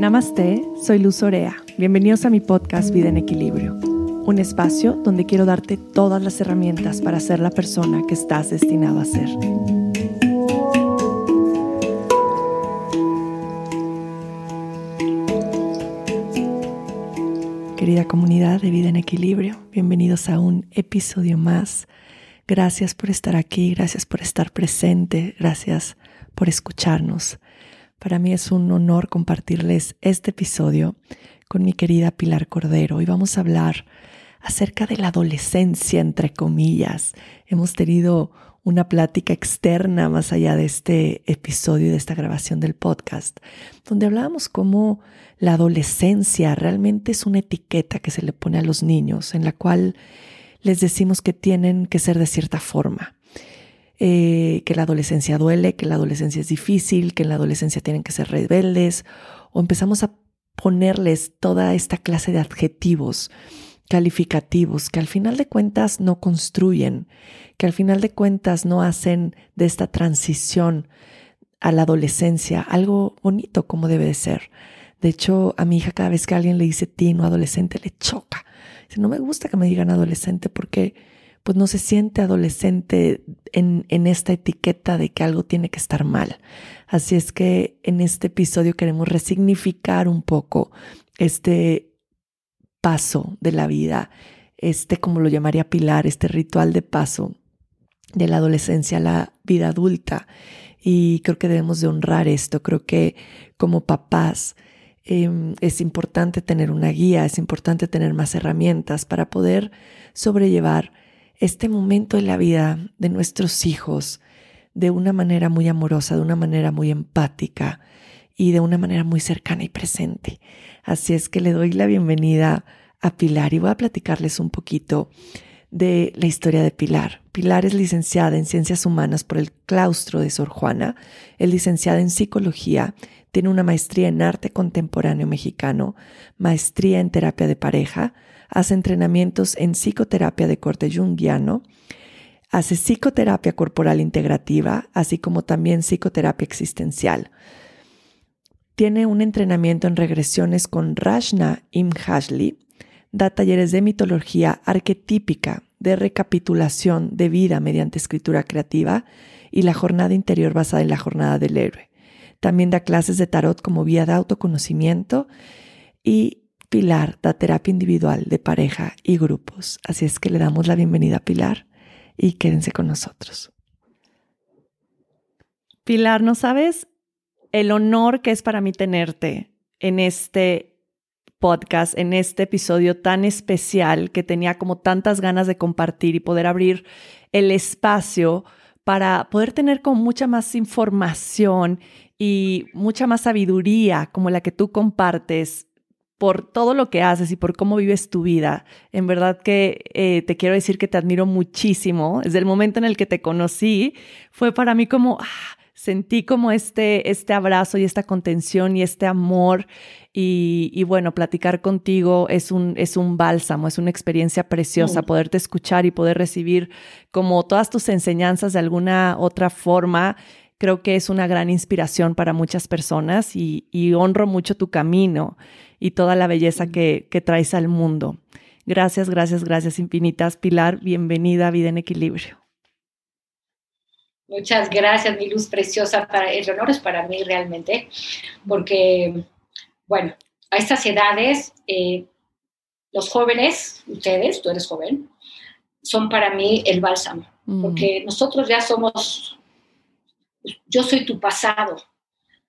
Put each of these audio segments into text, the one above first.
Namaste, soy Luz Orea. Bienvenidos a mi podcast Vida en Equilibrio, un espacio donde quiero darte todas las herramientas para ser la persona que estás destinado a ser. Querida comunidad de Vida en Equilibrio, bienvenidos a un episodio más. Gracias por estar aquí, gracias por estar presente, gracias por escucharnos. Para mí es un honor compartirles este episodio con mi querida Pilar Cordero. Hoy vamos a hablar acerca de la adolescencia, entre comillas. Hemos tenido una plática externa más allá de este episodio y de esta grabación del podcast, donde hablábamos cómo la adolescencia realmente es una etiqueta que se le pone a los niños, en la cual les decimos que tienen que ser de cierta forma. Eh, que la adolescencia duele, que la adolescencia es difícil, que en la adolescencia tienen que ser rebeldes, o empezamos a ponerles toda esta clase de adjetivos calificativos que al final de cuentas no construyen, que al final de cuentas no hacen de esta transición a la adolescencia algo bonito como debe de ser. De hecho, a mi hija cada vez que alguien le dice teen o adolescente le choca. Dice, no me gusta que me digan adolescente porque pues no se siente adolescente en, esta etiqueta de que algo tiene que estar mal. Así es que en este episodio queremos resignificar un poco este paso de la vida, este, como lo llamaría Pilar, este ritual de paso de la adolescencia a la vida adulta. Y creo que debemos de honrar esto. Creo que como papás em, es importante tener una guía, es importante tener más herramientas para poder sobrellevar este momento en la vida de nuestros hijos de una manera muy amorosa, de una manera muy empática y de una manera muy cercana y presente. Así es que le doy la bienvenida a Pilar y voy a platicarles un poquito de la historia de Pilar. Pilar es licenciada en Ciencias Humanas por el claustro de Sor Juana, es licenciada en Psicología, tiene una maestría en Arte Contemporáneo Mexicano, maestría en Terapia de Pareja, hace entrenamientos en psicoterapia de corte junguiano, hace psicoterapia corporal integrativa, así como también psicoterapia existencial. Tiene un entrenamiento en regresiones con Rashna Imhashli, da talleres de mitología arquetípica, de recapitulación de vida mediante escritura creativa y la jornada interior basada en la jornada del héroe. También da clases de tarot como vía de autoconocimiento y Pilar da terapia individual de pareja y grupos. Así es que le damos la bienvenida a Pilar y quédense con nosotros. Pilar, ¿no sabes el honor que es para mí tenerte en este podcast, en este episodio tan especial que tenía como tantas ganas de compartir y poder abrir el espacio para poder tener como mucha más información y mucha más sabiduría como la que tú compartes por todo lo que haces y por cómo vives tu vida. En verdad que eh, te quiero decir que te admiro muchísimo. Desde el momento en el que te conocí, fue para mí como, ah, sentí como este, este abrazo y esta contención y este amor. Y, bueno, platicar contigo es un, es un bálsamo, es una experiencia preciosa, poderte escuchar y poder recibir como todas tus enseñanzas de alguna otra forma creo que es una gran inspiración para muchas personas y, y honro mucho tu camino y toda la belleza que, que traes al mundo. Gracias, gracias, gracias infinitas. Pilar, bienvenida a Vida en Equilibrio. Muchas gracias, mi luz preciosa. Para, el honor es para mí realmente, porque, bueno, a estas edades, eh, los jóvenes, ustedes, tú eres joven, son para mí el bálsamo, mm. porque nosotros ya somos yo soy tu pasado.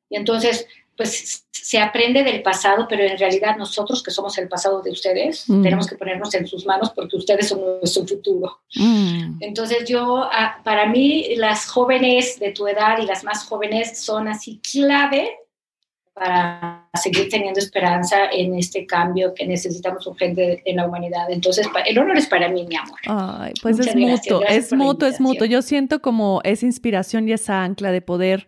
Y entonces, pues se aprende del pasado, pero en realidad nosotros que somos el pasado de ustedes, mm. tenemos que ponernos en sus manos porque ustedes son nuestro futuro. Mm. Entonces yo, ah, para mí, las jóvenes de tu edad y las más jóvenes son así clave para seguir teniendo esperanza en este cambio que necesitamos urgente en la humanidad. Entonces, el honor es para mí, mi amor. Ay, pues es mutuo, es mutuo, es mutuo. Yo siento como esa inspiración y esa ancla de poder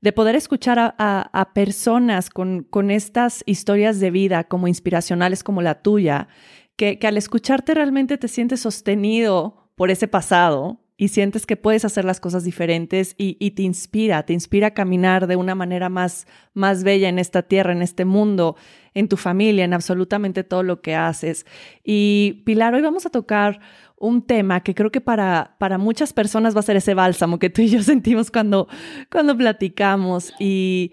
de poder escuchar a, a, personas con, con, estas historias de vida como inspiracionales como la tuya, que, que al escucharte realmente te sientes sostenido por ese pasado y sientes que puedes hacer las cosas diferentes y, te inspira, te inspira a caminar de una manera más, más bella en esta tierra, en este mundo, en tu familia, en absolutamente todo lo que haces. Y Pilar, hoy vamos a tocar un tema que creo que para, para muchas personas va a ser ese bálsamo que tú y yo sentimos cuando, cuando platicamos. Y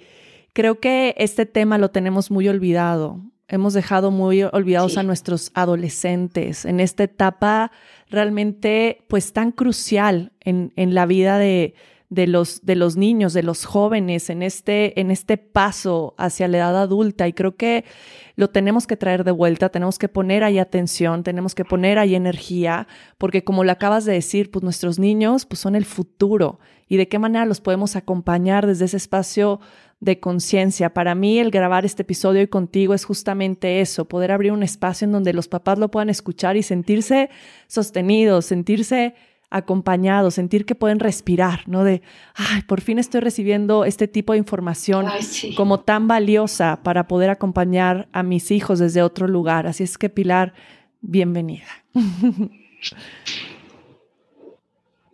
creo que este tema lo tenemos muy olvidado. Hemos dejado muy olvidados a nuestros adolescentes en esta etapa realmente pues tan crucial en, en la vida de, de los, de los niños, de los jóvenes en este, en este paso hacia la edad adulta. Y creo que lo tenemos que traer de vuelta, tenemos que poner ahí atención, tenemos que poner ahí energía, porque como lo acabas de decir, pues nuestros niños pues son el futuro y de qué manera los podemos acompañar desde ese espacio de conciencia. Para mí el grabar este episodio hoy contigo es justamente eso, poder abrir un espacio en donde los papás lo puedan escuchar y sentirse sostenidos, sentirse acompañados, sentir que pueden respirar, ¿no? De, ay, por fin estoy recibiendo este tipo de información como tan valiosa para poder acompañar a mis hijos desde otro lugar. Así es que, Pilar, bienvenida.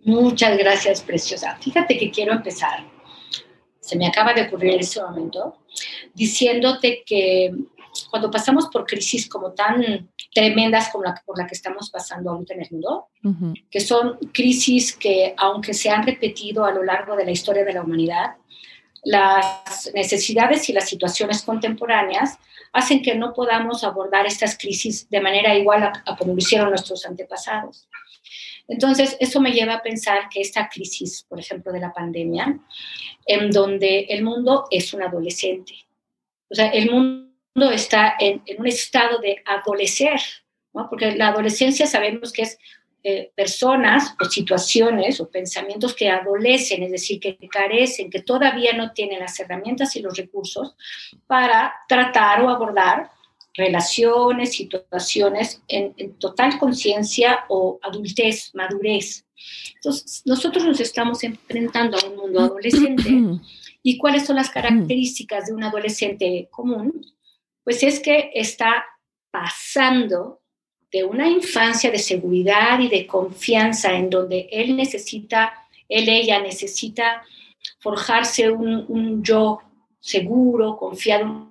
Muchas gracias, preciosa. Fíjate que quiero empezar. Se me acaba de ocurrir en este momento diciéndote que cuando pasamos por crisis como tan tremendas como la, por la que estamos pasando ahorita en el mundo, que son crisis que, aunque se han repetido a lo largo de la historia de la humanidad, las necesidades y las situaciones contemporáneas hacen que no podamos abordar estas crisis de manera igual a, como lo hicieron nuestros antepasados. Entonces, eso me lleva a pensar que esta crisis, por ejemplo, de la pandemia, en donde el mundo es un adolescente, o sea, el mundo está en, un estado de adolecer, ¿no? porque la adolescencia sabemos que es eh, personas o situaciones o pensamientos que adolecen, es decir, que carecen, que todavía no tienen las herramientas y los recursos para tratar o abordar relaciones, situaciones en, en total conciencia o adultez, madurez. Entonces, nosotros nos estamos enfrentando a un mundo adolescente. ¿Y cuáles son las características de un adolescente común? Pues es que está pasando de una infancia de seguridad y de confianza en donde él necesita, él, ella necesita forjarse un, yo seguro, confiado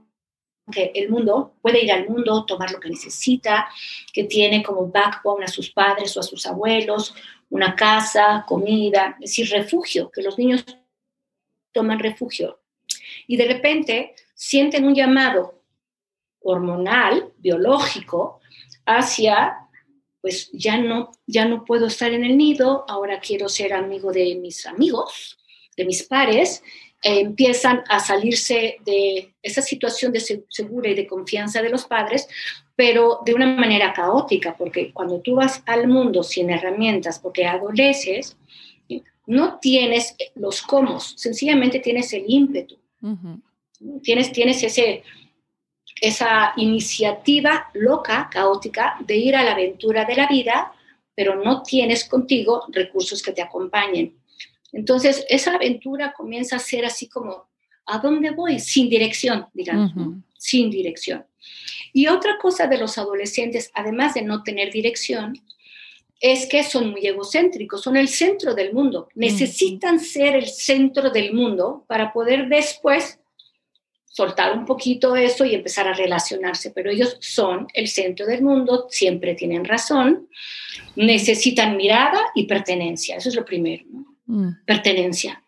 que el mundo puede ir al mundo, tomar lo que necesita, que tiene como backbone a sus padres o a sus abuelos, una casa, comida, es decir, refugio, que los niños toman refugio. Y de repente sienten un llamado hormonal, biológico, hacia, pues ya no, ya no puedo estar en el nido, ahora quiero ser amigo de mis amigos, de mis pares, e empiezan a salirse de esa situación de segura y de confianza de los padres, pero de una manera caótica, porque cuando tú vas al mundo sin herramientas, porque adoleces, no tienes los cómo, sencillamente tienes el ímpetu. tienes, tienes ese, esa iniciativa loca, caótica, de ir a la aventura de la vida, pero no tienes contigo recursos que te acompañen. Entonces, esa aventura comienza a ser así como, ¿a dónde voy? Sin dirección, digamos, sin dirección. Y otra cosa de los adolescentes, además de no tener dirección, es que son muy egocéntricos, son el centro del mundo, necesitan ser el centro del mundo para poder después soltar un poquito eso y empezar a relacionarse, pero ellos son el centro del mundo, siempre tienen razón, necesitan mirada y pertenencia, eso es lo primero, mm. pertenencia.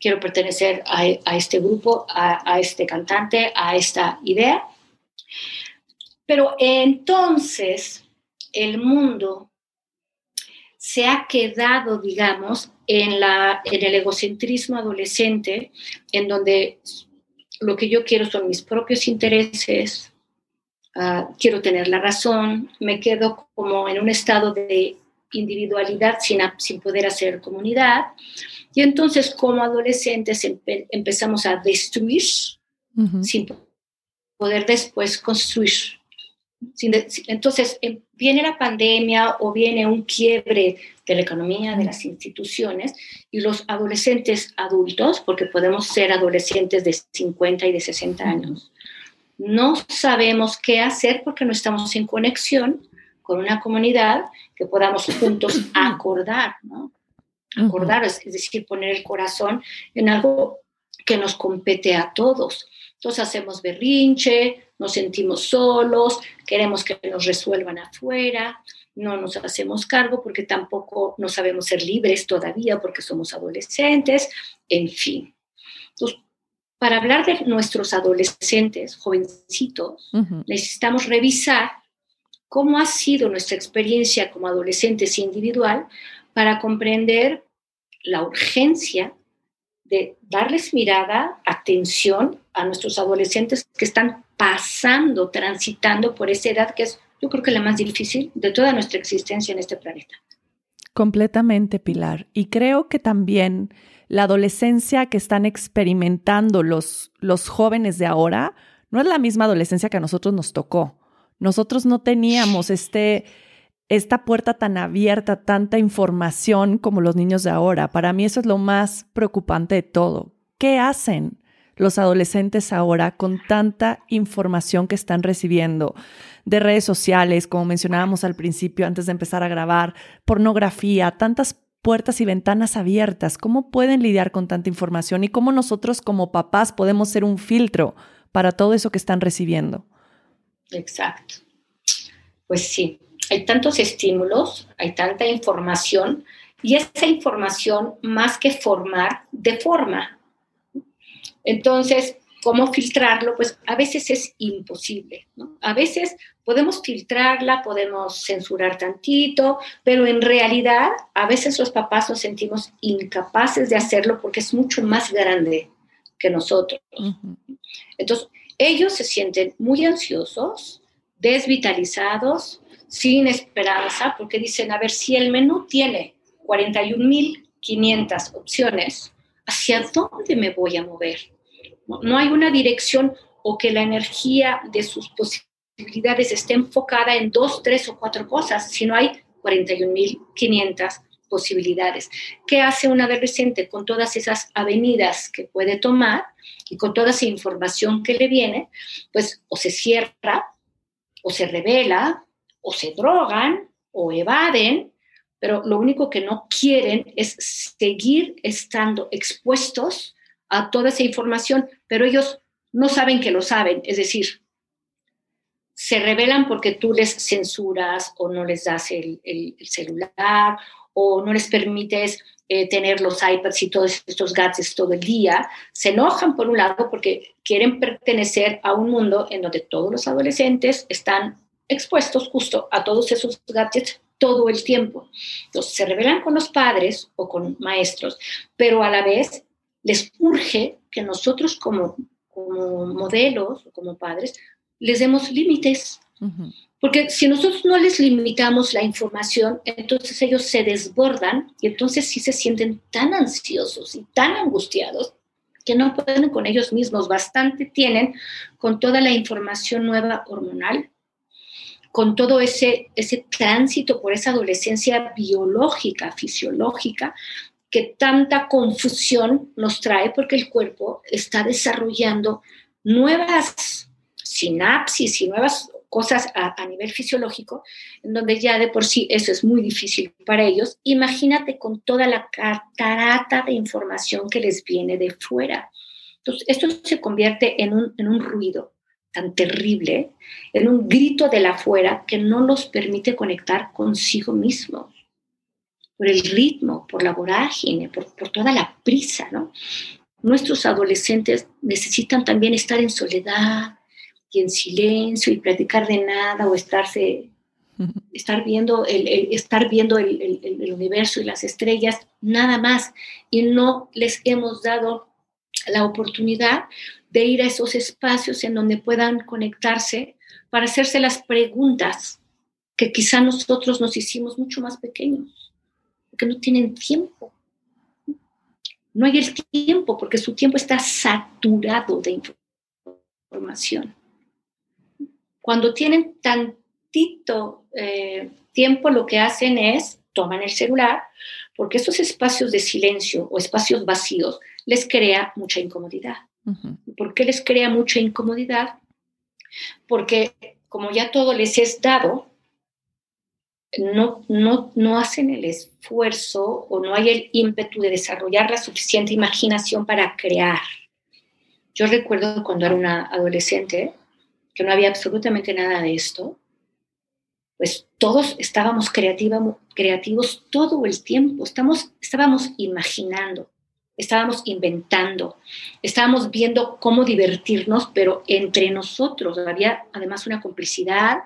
Quiero pertenecer a, este grupo, a, a este cantante, a esta idea. Pero entonces el mundo se ha quedado, digamos, en, la, en el egocentrismo adolescente, en donde lo que yo quiero son mis propios intereses, ah, quiero tener la razón, me quedo como en un estado de individualidad sin, sin poder hacer comunidad. Y entonces como adolescentes empezamos a destruir sin poder después construir. Entonces em, viene la pandemia o viene un quiebre de la economía, de las instituciones, y los adolescentes adultos, porque podemos ser adolescentes de 50 y de 60 años, no sabemos qué hacer porque no estamos en conexión con una comunidad que podamos juntos acordar, ¿no? acordar, es decir, poner el corazón en algo que nos compete a todos. Entonces hacemos berrinche, nos sentimos solos, queremos que nos resuelvan afuera, no nos hacemos cargo porque tampoco no sabemos ser libres todavía porque somos adolescentes, en fin. Entonces, para hablar de nuestros adolescentes, jovencitos, necesitamos revisar cómo ha sido nuestra experiencia como adolescentes individual para comprender la urgencia de darles mirada, atención a nuestros adolescentes que están pasando, transitando por esa edad que es, yo creo que la más difícil de toda nuestra existencia en este planeta. Completamente, Pilar. Y creo que también la adolescencia que están experimentando los, los jóvenes de ahora no es la misma adolescencia que a nosotros nos tocó. Nosotros no teníamos este, esta puerta tan abierta, tanta información como los niños de ahora. Para mí eso es lo más preocupante de todo. ¿Qué hacen los adolescentes ahora con tanta información que están recibiendo de redes sociales, como mencionábamos al principio antes de empezar a grabar, pornografía, tantas puertas y ventanas abiertas? ¿Cómo pueden lidiar con tanta información y cómo nosotros como papás podemos ser un filtro para todo eso que están recibiendo? Exacto. Pues sí, hay tantos estímulos, hay tanta información y esa información, más que formar, deforma. Entonces, ¿cómo filtrarlo? Pues a veces es imposible. A veces podemos filtrarla, podemos censurar tantito, pero en realidad a veces los papás nos sentimos incapaces de hacerlo porque es mucho más grande que nosotros. Entonces, ellos se sienten muy ansiosos, desvitalizados, sin esperanza, porque dicen, a ver, si el menú tiene 41.500 opciones, ¿hacia dónde me voy a mover? No, hay una dirección o que la energía de sus posibilidades esté enfocada en dos, tres o cuatro cosas, sino hay 41.500 posibilidades. ¿Qué hace un adolescente con todas esas avenidas que puede tomar y con toda esa información que le viene? Pues o se cierra, o se revela, o se drogan, o evaden, pero lo único que no quieren es seguir estando expuestos a toda esa información, pero ellos no saben que lo saben, es decir, se revelan porque tú les censuras o no les das el, celular o no les permites eh, tener los iPads y todos estos gadgets todo el día, se enojan por un lado porque quieren pertenecer a un mundo en donde todos los adolescentes están expuestos justo a todos esos gadgets todo el tiempo. Entonces se rebelan con los padres o con maestros, pero a la vez les urge que nosotros como, como modelos o como padres les demos límites. Porque si nosotros no les limitamos la información, entonces ellos se desbordan y entonces sí se sienten tan ansiosos y tan angustiados que no pueden con ellos mismos. Bastante tienen con toda la información nueva hormonal, con todo ese, ese tránsito por esa adolescencia biológica, fisiológica, que tanta confusión nos trae porque el cuerpo está desarrollando nuevas sinapsis y nuevas cosas a, nivel fisiológico, en donde ya de por sí eso es muy difícil para ellos. Imagínate con toda la catarata de información que les viene de fuera. Entonces, esto se convierte en un, en un ruido tan terrible, en un grito de la afuera que no los permite conectar consigo mismos por el ritmo, por la vorágine, por, por toda la prisa, ¿no? Nuestros adolescentes necesitan también estar en soledad y en silencio y platicar de nada o estarse, estar viendo, el, estar viendo el, el universo y las estrellas, nada más. Y no les hemos dado la oportunidad de ir a esos espacios en donde puedan conectarse para hacerse las preguntas que quizá nosotros nos hicimos mucho más pequeños que no tienen tiempo. No hay el tiempo porque su tiempo está saturado de información. Cuando tienen tantito eh, tiempo, lo que hacen es toman el celular porque esos espacios de silencio o espacios vacíos les crea mucha incomodidad. ¿Por qué les crea mucha incomodidad? Porque como ya todo les es dado, no, no, no hacen el esfuerzo o no hay el ímpetu de desarrollar la suficiente imaginación para crear. Yo recuerdo cuando era una adolescente que no había absolutamente nada de esto, pues todos estábamos creativos todo el tiempo, estamos, estábamos imaginando, estábamos inventando, estábamos viendo cómo divertirnos, pero entre nosotros había además una complicidad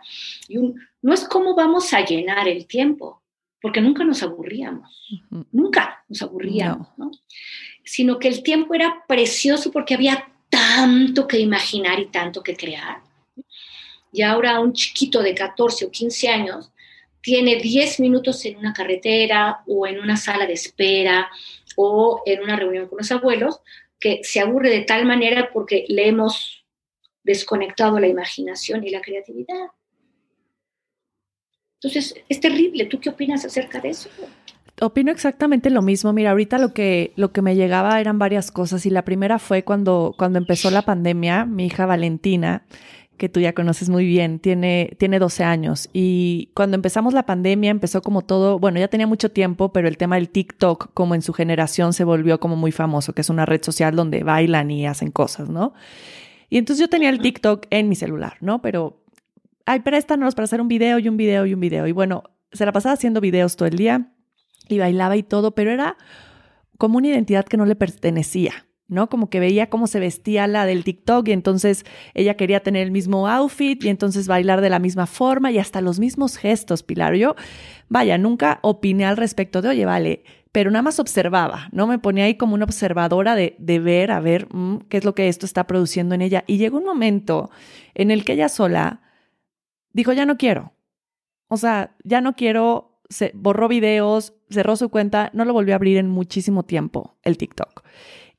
y un, no es cómo vamos a llenar el tiempo, porque nunca nos aburríamos, nunca nos aburríamos, ¿no? sino que el tiempo era precioso porque había tanto que imaginar y tanto que crear. Y ahora un chiquito de 14 o 15 años tiene 10 minutos en una carretera o en una sala de espera o en una reunión con los abuelos, que se aburre de tal manera porque le hemos desconectado la imaginación y la creatividad. Entonces, es terrible. ¿Tú qué opinas acerca de eso? Opino exactamente lo mismo. Mira, ahorita lo que, lo que me llegaba eran varias cosas y la primera fue cuando, cuando empezó la pandemia, mi hija Valentina que tú ya conoces muy bien, tiene, tiene 12 años. Y cuando empezamos la pandemia empezó como todo, bueno, ya tenía mucho tiempo, pero el tema del TikTok, como en su generación, se volvió como muy famoso, que es una red social donde bailan y hacen cosas, ¿no? Y entonces yo tenía el TikTok en mi celular, ¿no? Pero, ay, préstanos para hacer un video y un video y un video. Y bueno, se la pasaba haciendo videos todo el día y bailaba y todo, pero era como una identidad que no le pertenecía. ¿No? Como que veía cómo se vestía la del TikTok y entonces ella quería tener el mismo outfit y entonces bailar de la misma forma y hasta los mismos gestos, Pilar. Yo, vaya, nunca opiné al respecto de, oye, vale, pero nada más observaba, ¿no? Me ponía ahí como una observadora de, de ver, a ver mm, qué es lo que esto está produciendo en ella. Y llegó un momento en el que ella sola dijo, ya no quiero. O sea, ya no quiero, se borró videos, cerró su cuenta, no lo volvió a abrir en muchísimo tiempo, el TikTok.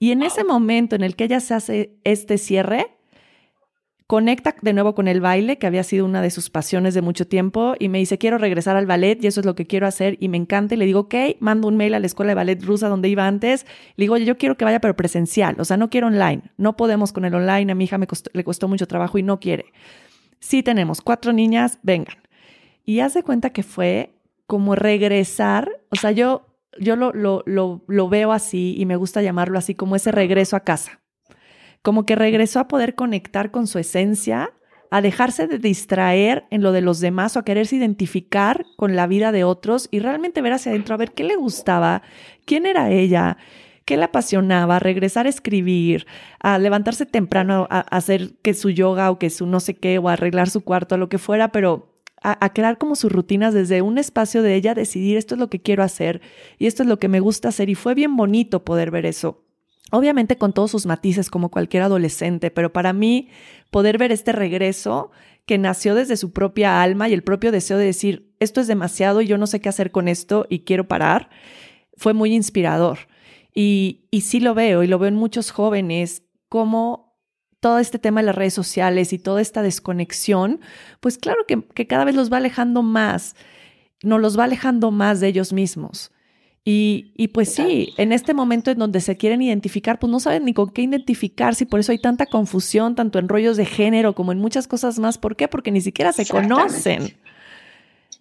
Y en ese momento en el que ella se hace este cierre, conecta de nuevo con el baile, que había sido una de sus pasiones de mucho tiempo, y me dice, quiero regresar al ballet y eso es lo que quiero hacer y me encanta. Y le digo, ok, mando un mail a la escuela de ballet rusa donde iba antes. Le digo, oye, yo quiero que vaya, pero presencial, o sea, no quiero online. No podemos con el online, a mi hija me le costó mucho trabajo y no quiere. Sí tenemos cuatro niñas, vengan. Y hace cuenta que fue como regresar, o sea, yo yo lo, lo, lo, veo así y me gusta llamarlo así como ese regreso a casa. Como que regresó a poder conectar con su esencia, a dejarse de distraer en lo de los demás o a quererse identificar con la vida de otros y realmente ver hacia adentro a ver qué le gustaba, quién era ella, qué le apasionaba, regresar a escribir, a levantarse temprano a, a hacer que su yoga o que su no sé qué o a arreglar su cuarto, lo que fuera, pero a, crear como sus rutinas desde un espacio de ella, decidir esto es lo que quiero hacer y esto es lo que me gusta hacer. Y fue bien bonito poder ver eso. Obviamente con todos sus matices como cualquier adolescente, pero para mí poder ver este regreso que nació desde su propia alma y el propio deseo de decir, esto es demasiado y yo no sé qué hacer con esto y quiero parar, fue muy inspirador. Y, y sí lo veo y lo veo en muchos jóvenes como todo este tema de las redes sociales y toda esta desconexión, pues claro que, cada vez los va alejando más, no los va alejando más de ellos mismos. Y, y, pues sí, en este momento en donde se quieren identificar, pues no saben ni con qué identificarse y por eso hay tanta confusión, tanto en rollos de género como en muchas cosas más. ¿Por qué? Porque ni siquiera se conocen.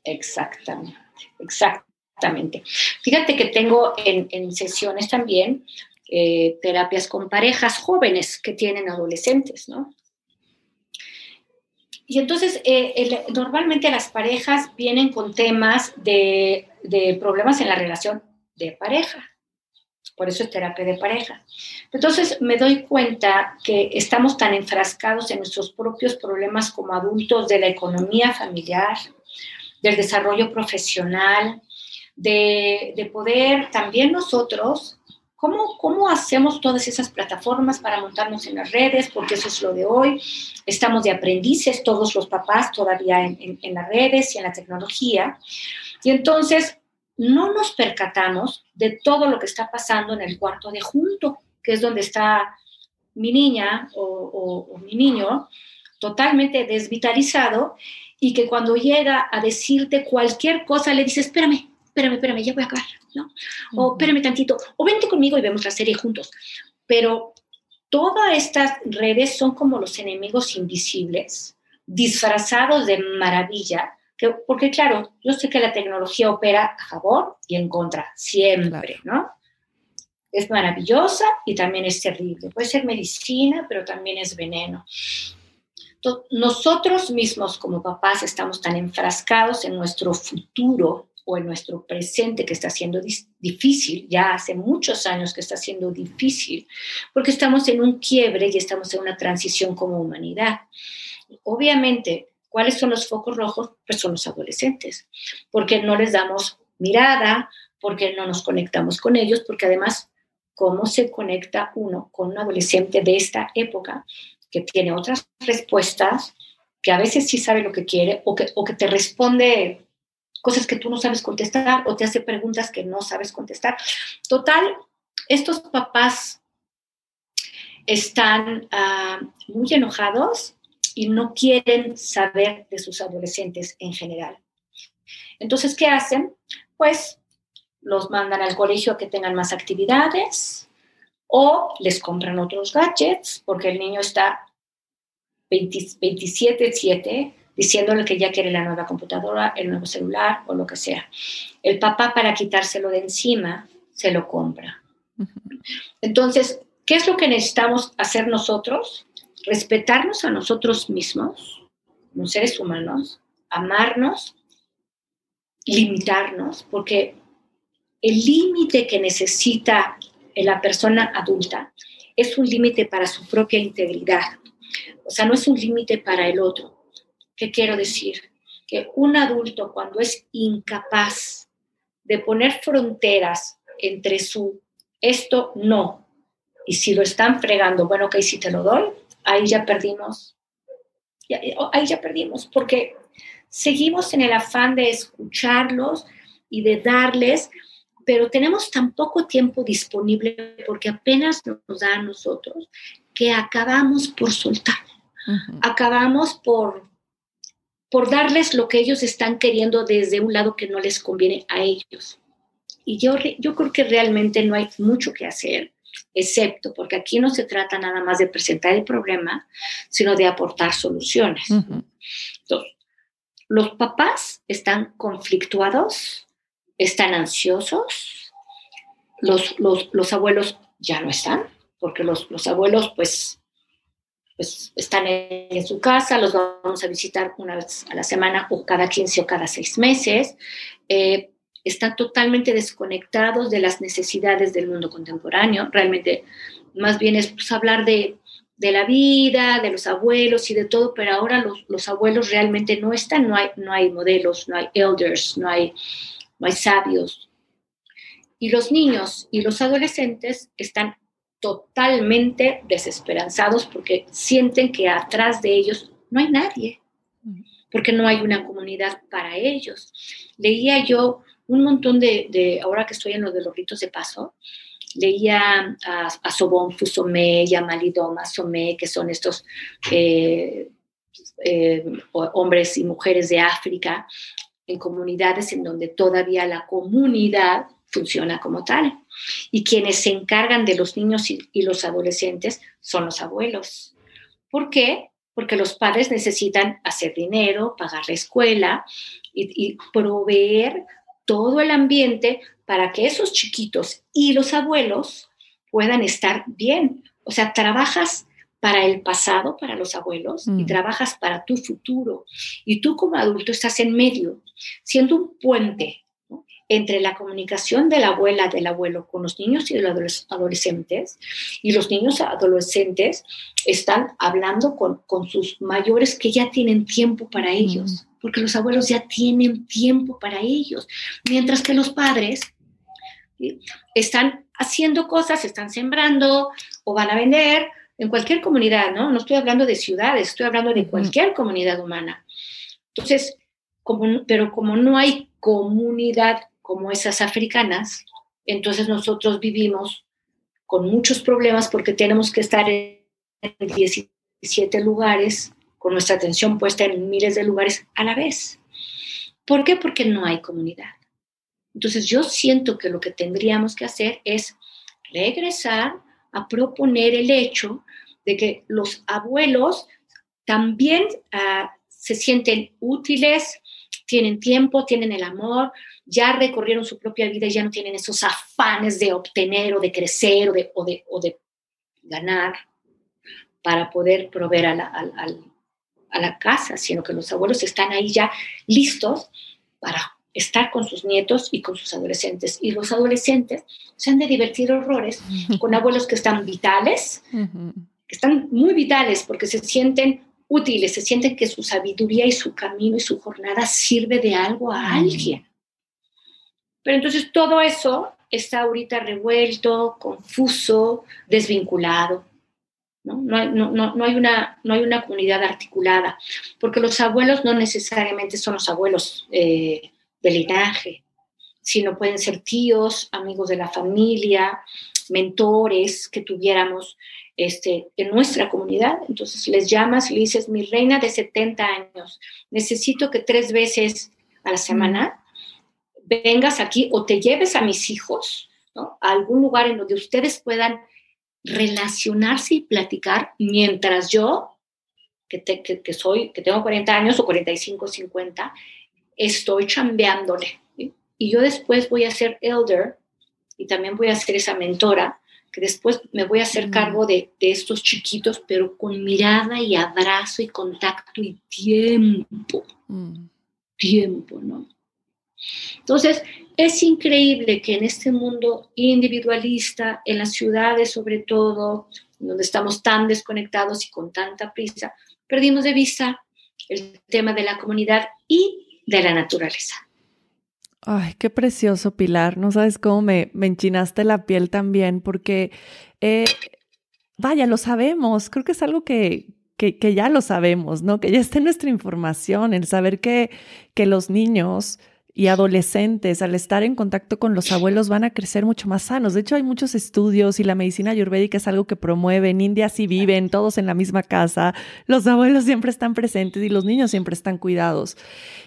Exactamente, exactamente. Fíjate que tengo en, en sesiones también eh, terapias con parejas jóvenes que tienen adolescentes, ¿no? Y entonces, eh, normalmente las parejas vienen con temas de, de, problemas en la relación de pareja. Por eso es terapia de pareja. Entonces, me doy cuenta que estamos tan enfrascados en nuestros propios problemas como adultos de la economía familiar, del desarrollo profesional, de, de poder también nosotros ¿Cómo, ¿Cómo hacemos todas esas plataformas para montarnos en las redes? Porque eso es lo de hoy. Estamos de aprendices, todos los papás todavía en, las redes y en la tecnología. Y entonces no nos percatamos de todo lo que está pasando en el cuarto de junto, que es donde está mi niña o, o, mi niño, totalmente desvitalizado, y que cuando llega a decirte cualquier cosa le dices, espérame, espérame, espérame, ya voy a acabar, ¿no? O espérame tantito, o vente conmigo y vemos la serie juntos. Pero todas estas redes son como los enemigos invisibles, disfrazados de maravilla, porque claro, yo sé que la tecnología opera a favor y en contra, siempre, ¿no? Es maravillosa y también es terrible. Puede ser medicina, pero también es veneno. nosotros mismos como papás estamos tan enfrascados en nuestro futuro o en nuestro presente que está siendo difícil, ya hace muchos años que está siendo difícil, porque estamos en un quiebre y estamos en una transición como humanidad. Obviamente, ¿cuáles son los focos rojos? Pues son los adolescentes, porque no les damos mirada, porque no nos conectamos con ellos, porque además, ¿cómo se conecta uno con un adolescente de esta época que tiene otras respuestas, que a veces sí sabe lo que quiere o que, o que te responde cosas que tú no sabes contestar o te hace preguntas que no sabes contestar. Total, estos papás están ah, muy enojados y no quieren saber de sus adolescentes en general. Entonces, ¿qué hacen? Pues los mandan al colegio a que tengan más actividades o les compran otros gadgets porque el niño está 27-7 diciéndole que ya quiere la nueva computadora, el nuevo celular o lo que sea. El papá para quitárselo de encima se lo compra. Entonces, ¿qué es lo que necesitamos hacer nosotros? Respetarnos a nosotros mismos, como seres humanos, amarnos, limitarnos, porque el límite que necesita la persona adulta es un límite para su propia integridad. O sea, no es un límite para el otro ¿Qué quiero decir? Que un adulto cuando es incapaz de poner fronteras entre su esto no y si lo están fregando, bueno, ok, si te lo doy, ahí ya perdimos. Ahí ya perdimos, porque seguimos en el afán de escucharlos y de darles, pero tenemos tan poco tiempo disponible porque apenas nos da a nosotros que acabamos por soltar. Acabamos por por darles lo que ellos están queriendo desde un lado que no les conviene a ellos. Y yo, yo creo que realmente no hay mucho que hacer, excepto porque aquí no se trata nada más de presentar el problema, sino de aportar soluciones. Entonces, los papás están conflictuados, están ansiosos, los, los, los abuelos ya no están, porque los, los abuelos pues pues están en, su casa, los vamos a visitar una vez a la semana o cada 15 o cada 6 meses. Eh, están totalmente desconectados de las necesidades del mundo contemporáneo. Realmente, más bien es pues, hablar de, de, la vida, de los abuelos y de todo, pero ahora los, los, abuelos realmente no están, no hay, no hay modelos, no hay elders, no hay, no hay sabios. Y los niños y los adolescentes están totalmente desesperanzados porque sienten que atrás de ellos no hay nadie, porque no hay una comunidad para ellos. Leía yo un montón de, ahora que estoy en lo de los ritos de paso, leía a, a Sobón Fusomé y a Malidoma que son estos eh, eh, hombres y mujeres de África, en comunidades en donde todavía la comunidad funciona como tal. Y quienes se encargan de los niños y, los adolescentes son los abuelos. ¿Por qué? Porque los padres necesitan hacer dinero, pagar la escuela y, y proveer todo el ambiente para que esos chiquitos y los abuelos puedan estar bien. O sea, trabajas para el pasado, para los abuelos, y mm. trabajas para tu futuro. Y tú como adulto estás en medio, siendo un puente entre la comunicación de la abuela, del abuelo con los niños y los adolescentes, y los niños adolescentes están hablando con, con sus mayores que ya tienen tiempo para ellos, porque los abuelos ya tienen tiempo para ellos, mientras que los padres están haciendo cosas, están sembrando o van a vender en cualquier comunidad, ¿no? No estoy hablando de ciudades, estoy hablando de cualquier comunidad humana. Entonces, como, pero como no hay comunidad como esas africanas, entonces nosotros vivimos con muchos problemas porque tenemos que estar en 17 lugares con nuestra atención puesta en miles de lugares a la vez. ¿Por qué? Porque no hay comunidad. Entonces yo siento que lo que tendríamos que hacer es regresar a proponer el hecho de que los abuelos también ah, se sienten útiles, tienen tiempo, tienen el amor, ya recorrieron su propia vida y ya no tienen esos afanes de obtener o de crecer o de, o de, o de ganar para poder proveer a la, a la casa, sino que los abuelos están ahí ya listos para estar con sus nietos y con sus adolescentes. Y los adolescentes se han de divertir horrores con abuelos que están vitales, que están muy vitales porque se sienten útiles, se sienten que su sabiduría y su camino y su jornada sirve de algo a alguien. Pero entonces todo eso está ahorita revuelto, confuso, desvinculado. ¿no? No, hay, no, no, hay una, no hay una comunidad articulada, porque los abuelos no necesariamente son los abuelos eh, de linaje, sino pueden ser tíos, amigos de la familia, mentores que tuviéramos este, en nuestra comunidad. Entonces les llamas y le dices, mi reina de 70 años, necesito que tres veces a la semana vengas aquí o te lleves a mis hijos a algún lugar en donde ustedes puedan relacionarse y platicar mientras yo, que, que, soy, que tengo 40 años o 45, 50, estoy chambeándole. Y yo después voy a ser elder y también voy a ser esa mentora que después me voy a hacer cargo de, estos chiquitos, pero con mirada y abrazo y contacto y tiempo. Mm. Tiempo, ¿no? Entonces, es increíble que en este mundo individualista, en las ciudades sobre todo, donde estamos tan desconectados y con tanta prisa, perdimos de vista el tema de la comunidad y de la naturaleza. Ay, qué precioso, Pilar. No sabes cómo me, me enchinaste la piel también, porque, eh, vaya, lo sabemos. Creo que es algo que, que, que, ya lo sabemos, ¿no? Que ya está en nuestra información, el saber que, que los niños y adolescentes, al estar en contacto con los abuelos, van a crecer mucho más sanos. De hecho, hay muchos estudios y la medicina ayurvédica es algo que promueve. En India sí viven todos en la misma casa, los abuelos siempre están presentes y los niños siempre están cuidados.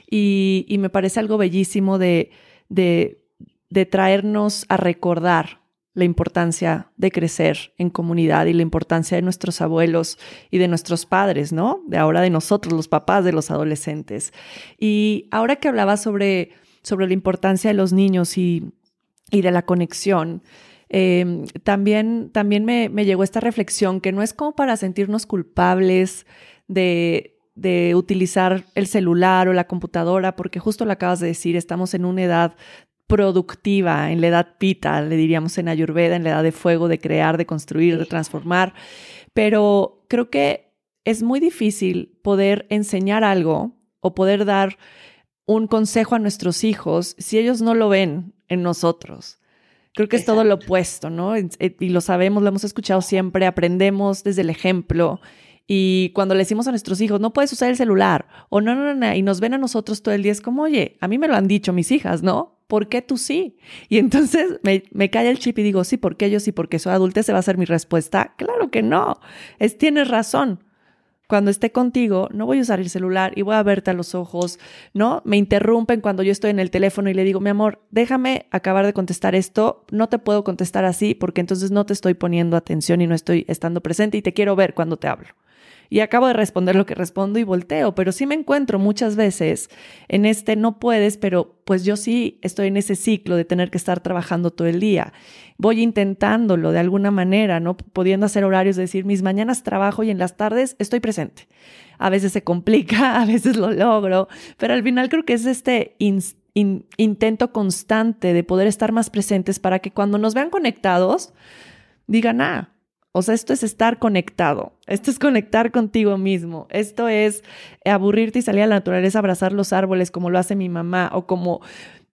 Y, me parece algo bellísimo de, de traernos a recordar la importancia de crecer en comunidad y la importancia de nuestros abuelos y de nuestros padres, ¿no? De ahora de nosotros, los papás de los adolescentes. Y ahora que hablaba sobre, sobre la importancia de los niños y, de la conexión, em, también, también me, me, llegó esta reflexión que no es como para sentirnos culpables de, de utilizar el celular o la computadora, porque justo lo acabas de decir, estamos en una edad productiva, en la edad pita, le diríamos en Ayurveda, en la edad de fuego, de crear, de construir, de transformar. Pero creo que es muy difícil poder enseñar algo o poder dar un consejo a nuestros hijos si ellos no lo ven en nosotros. Creo que es todo lo opuesto, ¿no? Eh, y lo sabemos, lo hemos escuchado siempre, aprendemos desde el ejemplo y cuando le decimos a nuestros hijos, no puedes usar el celular, o no, no, no, y nos ven a nosotros todo el día, es como, oye, a mí me lo han dicho mis hijas, ¿no? ¿Por qué tú sí? Y entonces me, cae el chip y digo, sí, ¿por qué yo sí? Porque soy adulta, se va a ser mi respuesta. Claro que no. Es, tienes razón. Cuando esté contigo, no voy a usar el celular y voy a verte a los ojos, ¿no? Me interrumpen cuando yo estoy en el teléfono y le digo, mi amor, déjame acabar de contestar esto, no te puedo contestar así porque entonces no te estoy poniendo atención y no estoy estando presente y te quiero ver cuando te hablo y acabo de responder lo que respondo y volteo, pero sí me encuentro muchas veces en este no puedes, pero pues yo sí estoy en ese ciclo de tener que estar trabajando todo el día. Voy intentándolo de alguna manera, ¿no? Pudiendo hacer horarios, de decir, mis mañanas trabajo y en las tardes estoy presente. A veces se complica, a veces lo logro, pero al final creo que es este intento constante de poder estar más presentes para que cuando nos vean conectados, digan, ah, o sea, esto es estar conectado, esto es conectar contigo mismo, esto es aburrirte y salir a la naturaleza, abrazar los árboles como lo hace mi mamá o como...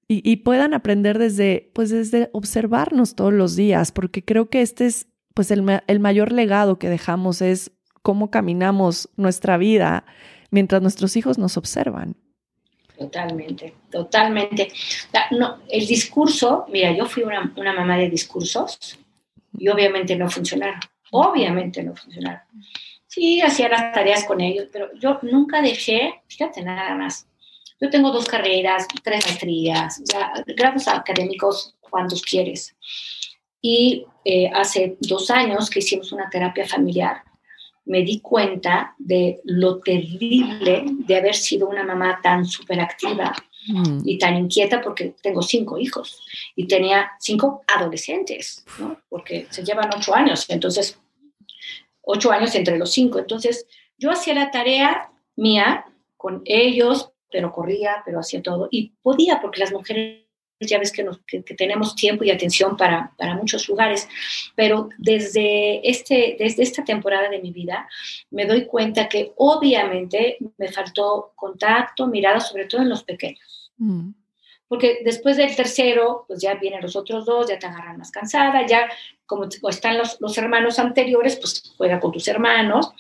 Y, puedan aprender desde, pues desde observarnos todos los días, porque creo que este es, pues el, el mayor legado que dejamos es cómo caminamos nuestra vida mientras nuestros hijos nos observan. Totalmente, totalmente. El discurso, mira, yo fui una, una mamá de discursos y obviamente no funcionaron obviamente no funcionaron. Sí, hacía las tareas con ellos, pero yo nunca dejé, fíjate nada más, yo tengo dos carreras, tres maestrías, ya, grados académicos, cuantos quieres. Y eh, hace dos años que hicimos una terapia familiar me di cuenta de lo terrible de haber sido una mamá tan superactiva mm. y tan inquieta porque tengo cinco hijos y tenía cinco adolescentes, ¿no? porque se llevan ocho años, entonces, ocho años entre los cinco. Entonces, yo hacía la tarea mía con ellos, pero corría, pero hacía todo y podía porque las mujeres ya ves que, tenemos tiempo y atención para, para, muchos lugares, pero desde, este, desde esta temporada de mi vida me doy cuenta que obviamente me faltó contacto, mirada, sobre todo en los pequeños. Mm. Porque después del tercero, pues ya vienen los otros dos, ya te agarran más cansada, ya como están los, los hermanos anteriores, pues juega con tus hermanos.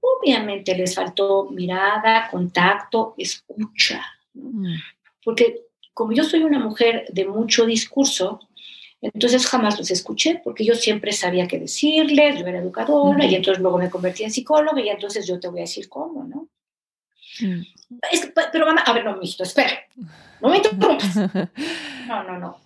Obviamente les faltó mirada, contacto, escucha. Mm. Porque como yo soy una mujer de mucho discurso, entonces jamás los escuché porque yo siempre sabía qué decirles, yo era educadora y entonces luego me convertí en psicóloga y entonces yo te voy a decir cómo, ¿no? Mm. pero mamá, a ver, no, mijito, espera, no me interrumpas. No, no, no.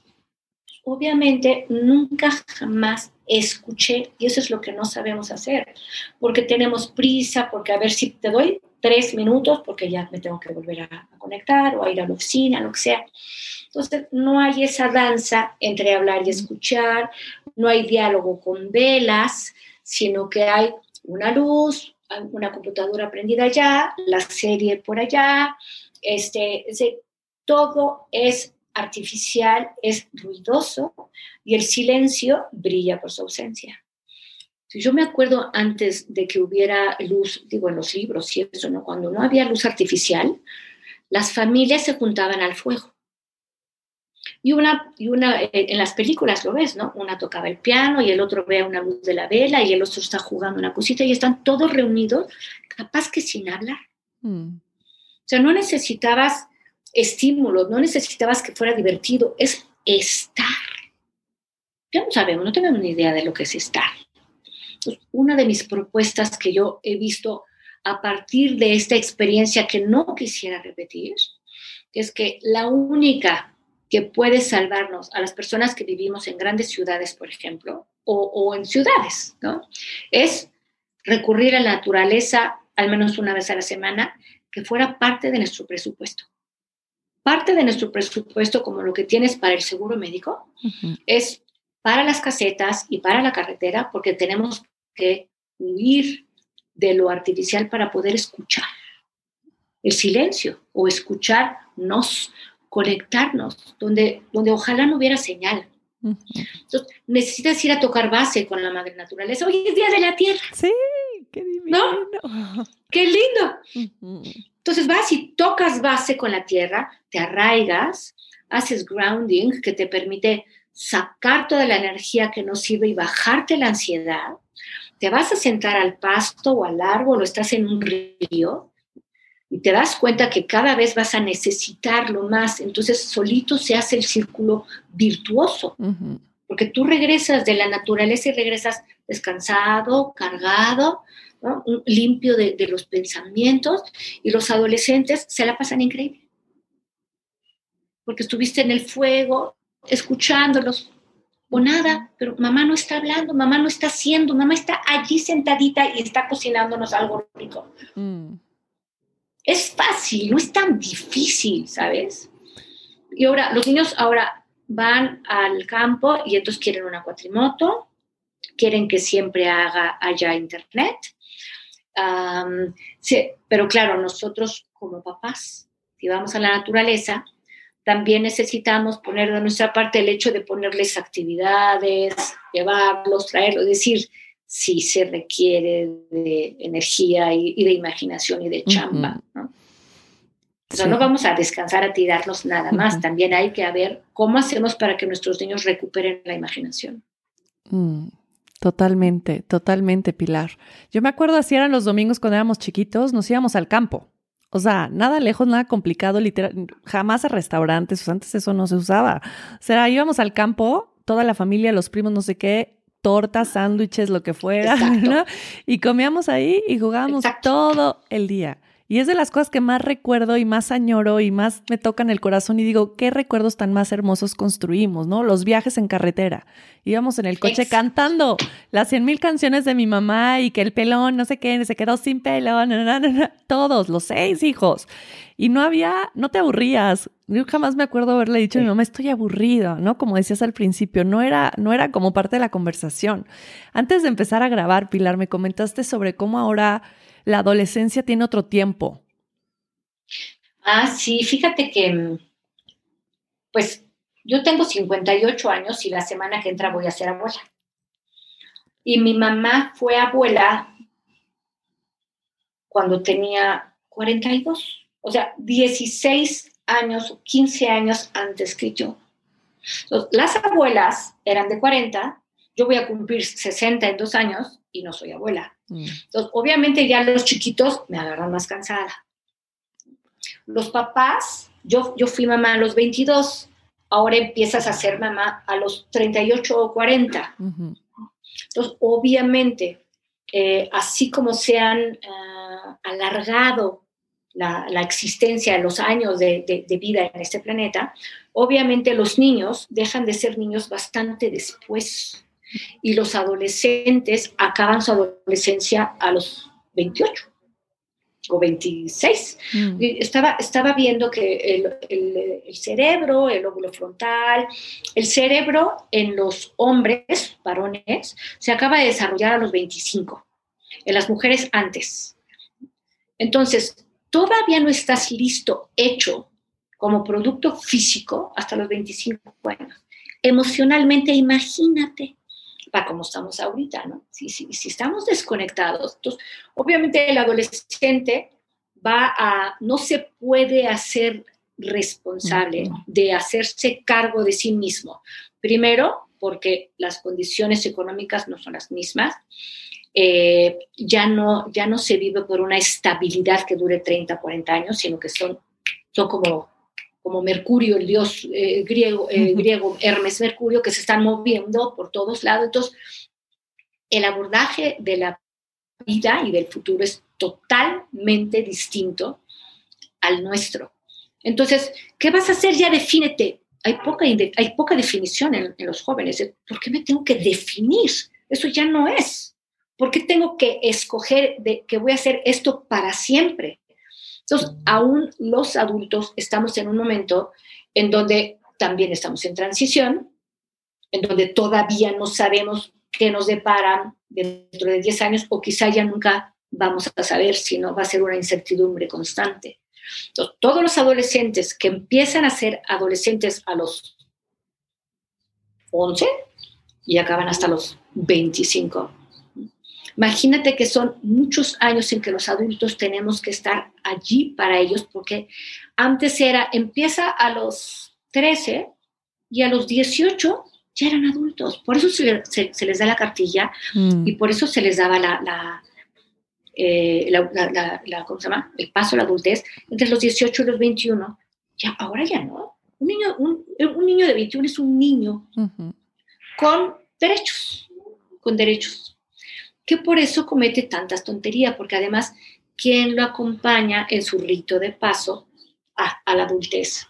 Obviamente nunca jamás escuché y eso es lo que no sabemos hacer, porque tenemos prisa, porque a ver si te doy tres minutos porque ya me tengo que volver a, conectar o a ir a la oficina, lo que sea. Entonces, no hay esa danza entre hablar y escuchar, no hay diálogo con velas, sino que hay una luz, una computadora prendida allá, la serie por allá, este, todo es artificial, es ruidoso y el silencio brilla por su ausencia. Si yo me acuerdo antes de que hubiera luz, digo en los libros y eso, ¿no? Cuando no había luz artificial, las familias se juntaban al fuego. Y una, y una, eh, en las películas lo ves, ¿no? Una tocaba el piano y el otro ve una luz de la vela y el otro está jugando una cosita y están todos reunidos, capaz que sin hablar. Mm. O sea, no necesitabas estímulos, no necesitabas que fuera divertido, es estar. Ya no sabemos, no tenemos ni idea de lo que es estar una de mis propuestas que yo he visto a partir de esta experiencia que no quisiera repetir, es que la única que puede salvarnos a las personas que vivimos en grandes ciudades, por ejemplo, o, en ciudades, ¿no? Es recurrir a la naturaleza al menos una vez a la semana, que fuera parte de nuestro presupuesto. Parte de nuestro presupuesto, como lo que tienes para el seguro médico, es para las casetas y para la carretera, porque tenemos que huir de lo artificial para poder escuchar el silencio o escucharnos, conectarnos, donde, donde ojalá no hubiera señal. Entonces, necesitas ir a tocar base con la madre naturaleza. Hoy es Día de la Tierra. Sí, qué divino. ¿No? Qué lindo. Entonces vas y tocas base con la tierra, te arraigas, haces grounding que te permite sacar toda la energía que no sirve y bajarte la ansiedad te vas a sentar al pasto o al árbol o estás en un río y te das cuenta que cada vez vas a necesitarlo más, entonces solito se hace el círculo virtuoso, porque tú regresas de la naturaleza y regresas descansado, cargado, limpio de, de los pensamientos y los adolescentes se la pasan increíble, porque estuviste en el fuego, escuchándolos, o nada, pero mamá no está hablando, mamá no está haciendo, mamá está allí sentadita y está cocinándonos algo rico. Mm. Es fácil, no es tan difícil, ¿sabes? Y ahora, los niños ahora van al campo y entonces quieren una cuatrimoto, quieren que siempre haga haya internet. sí, pero claro, nosotros como papás, si vamos a la naturaleza, también necesitamos poner de nuestra parte el hecho de ponerles actividades, llevarlos, traerlos, decir, si se requiere de energía y, de imaginación y de chamba, ¿no? O sea, no vamos a descansar a tirarnos nada más, también hay que ver cómo hacemos para que nuestros niños recuperen la imaginación. Mm, totalmente, totalmente, Pilar. Yo me acuerdo así eran los domingos cuando éramos chiquitos, nos íbamos al campo o sea, nada lejos, nada complicado, literal, jamás a restaurantes, antes eso no se usaba. O sea, íbamos al campo, toda la familia, los primos, no sé qué, tortas, sándwiches, lo que fuera, ¿no? Y comíamos ahí y jugábamos todo el día. Y es de las cosas que más recuerdo y más añoro y más me tocan el corazón y digo, qué recuerdos tan más hermosos construimos, ¿no? Los viajes en carretera. Íbamos en el coche cantando las cien mil canciones de mi mamá y que el pelón, no sé qué, se quedó sin pelón, todos, los seis hijos. Y no había, no te aburrías. Yo jamás me acuerdo haberle dicho a mi mamá, estoy aburrida, ¿no? Como decías al principio, no era, no era como parte de la conversación. Antes de empezar a grabar, Pilar, me comentaste sobre cómo ahora la adolescencia tiene otro tiempo. Ah, sí, fíjate que, mm, pues yo tengo 58 años y la semana que entra voy a ser abuela. Y mi mamá fue abuela cuando tenía 42, o sea, 16 años o 15 años antes que yo. las abuelas eran de 40, yo voy a cumplir 60 en dos años y no soy abuela. Mm. Entonces, obviamente ya los chiquitos me agarran más cansada. Los papás, yo, yo fui mamá a los 22, ahora empiezas a ser mamá a los 38 o 40. Entonces, obviamente, eh, así como se han ah, alargado la, existencia, los años de, de, vida en este planeta, obviamente los niños dejan de ser niños bastante después y los adolescentes acaban su adolescencia a los 28 o 26. Mm. Estaba, estaba viendo que el, cerebro, el óvulo frontal, el cerebro en los hombres, varones, se acaba de desarrollar a los 25, en las mujeres antes. Entonces, todavía no estás listo, hecho como producto físico hasta los 25 años. Emocionalmente, imagínate para como estamos ahorita, ¿no? Si, si, si estamos desconectados, entonces, obviamente el adolescente va a, no se puede hacer responsable de hacerse cargo de sí mismo. Primero, porque las condiciones económicas no son las mismas. Eh, ya, no, ya no se vive por una estabilidad que dure 30, 40 años, sino que son, son como como Mercurio, el dios eh, griego, eh, griego, Hermes Mercurio, que se están moviendo por todos lados. Entonces, el abordaje de la vida y del futuro es totalmente distinto al nuestro. Entonces, ¿qué vas a hacer? Ya defínete. Hay poca, hay poca definición en, los jóvenes. ¿Por qué me tengo que definir? Eso ya no es. ¿Por qué tengo que escoger de que voy a hacer esto para siempre? Entonces, aún los adultos estamos en un momento en donde también estamos en transición, en donde todavía no sabemos qué nos deparan dentro de 10 años o quizá ya nunca vamos a saber si no va a ser una incertidumbre constante. Entonces, todos los adolescentes que empiezan a ser adolescentes a los 11 y acaban hasta los 25, Imagínate que son muchos años en que los adultos tenemos que estar allí para ellos, porque antes era, empieza a los 13 y a los 18 ya eran adultos. Por eso se, les da la cartilla mm. y por eso se les daba la, eh, la, ¿cómo se llama? El paso a la adultez entre los 18 y los 21. Ya, ahora ya no. Un niño, un, niño de 21 es un niño con derechos, con derechos que por eso comete tantas tonterías, porque además, ¿quién lo acompaña en su rito de paso a, la adultez?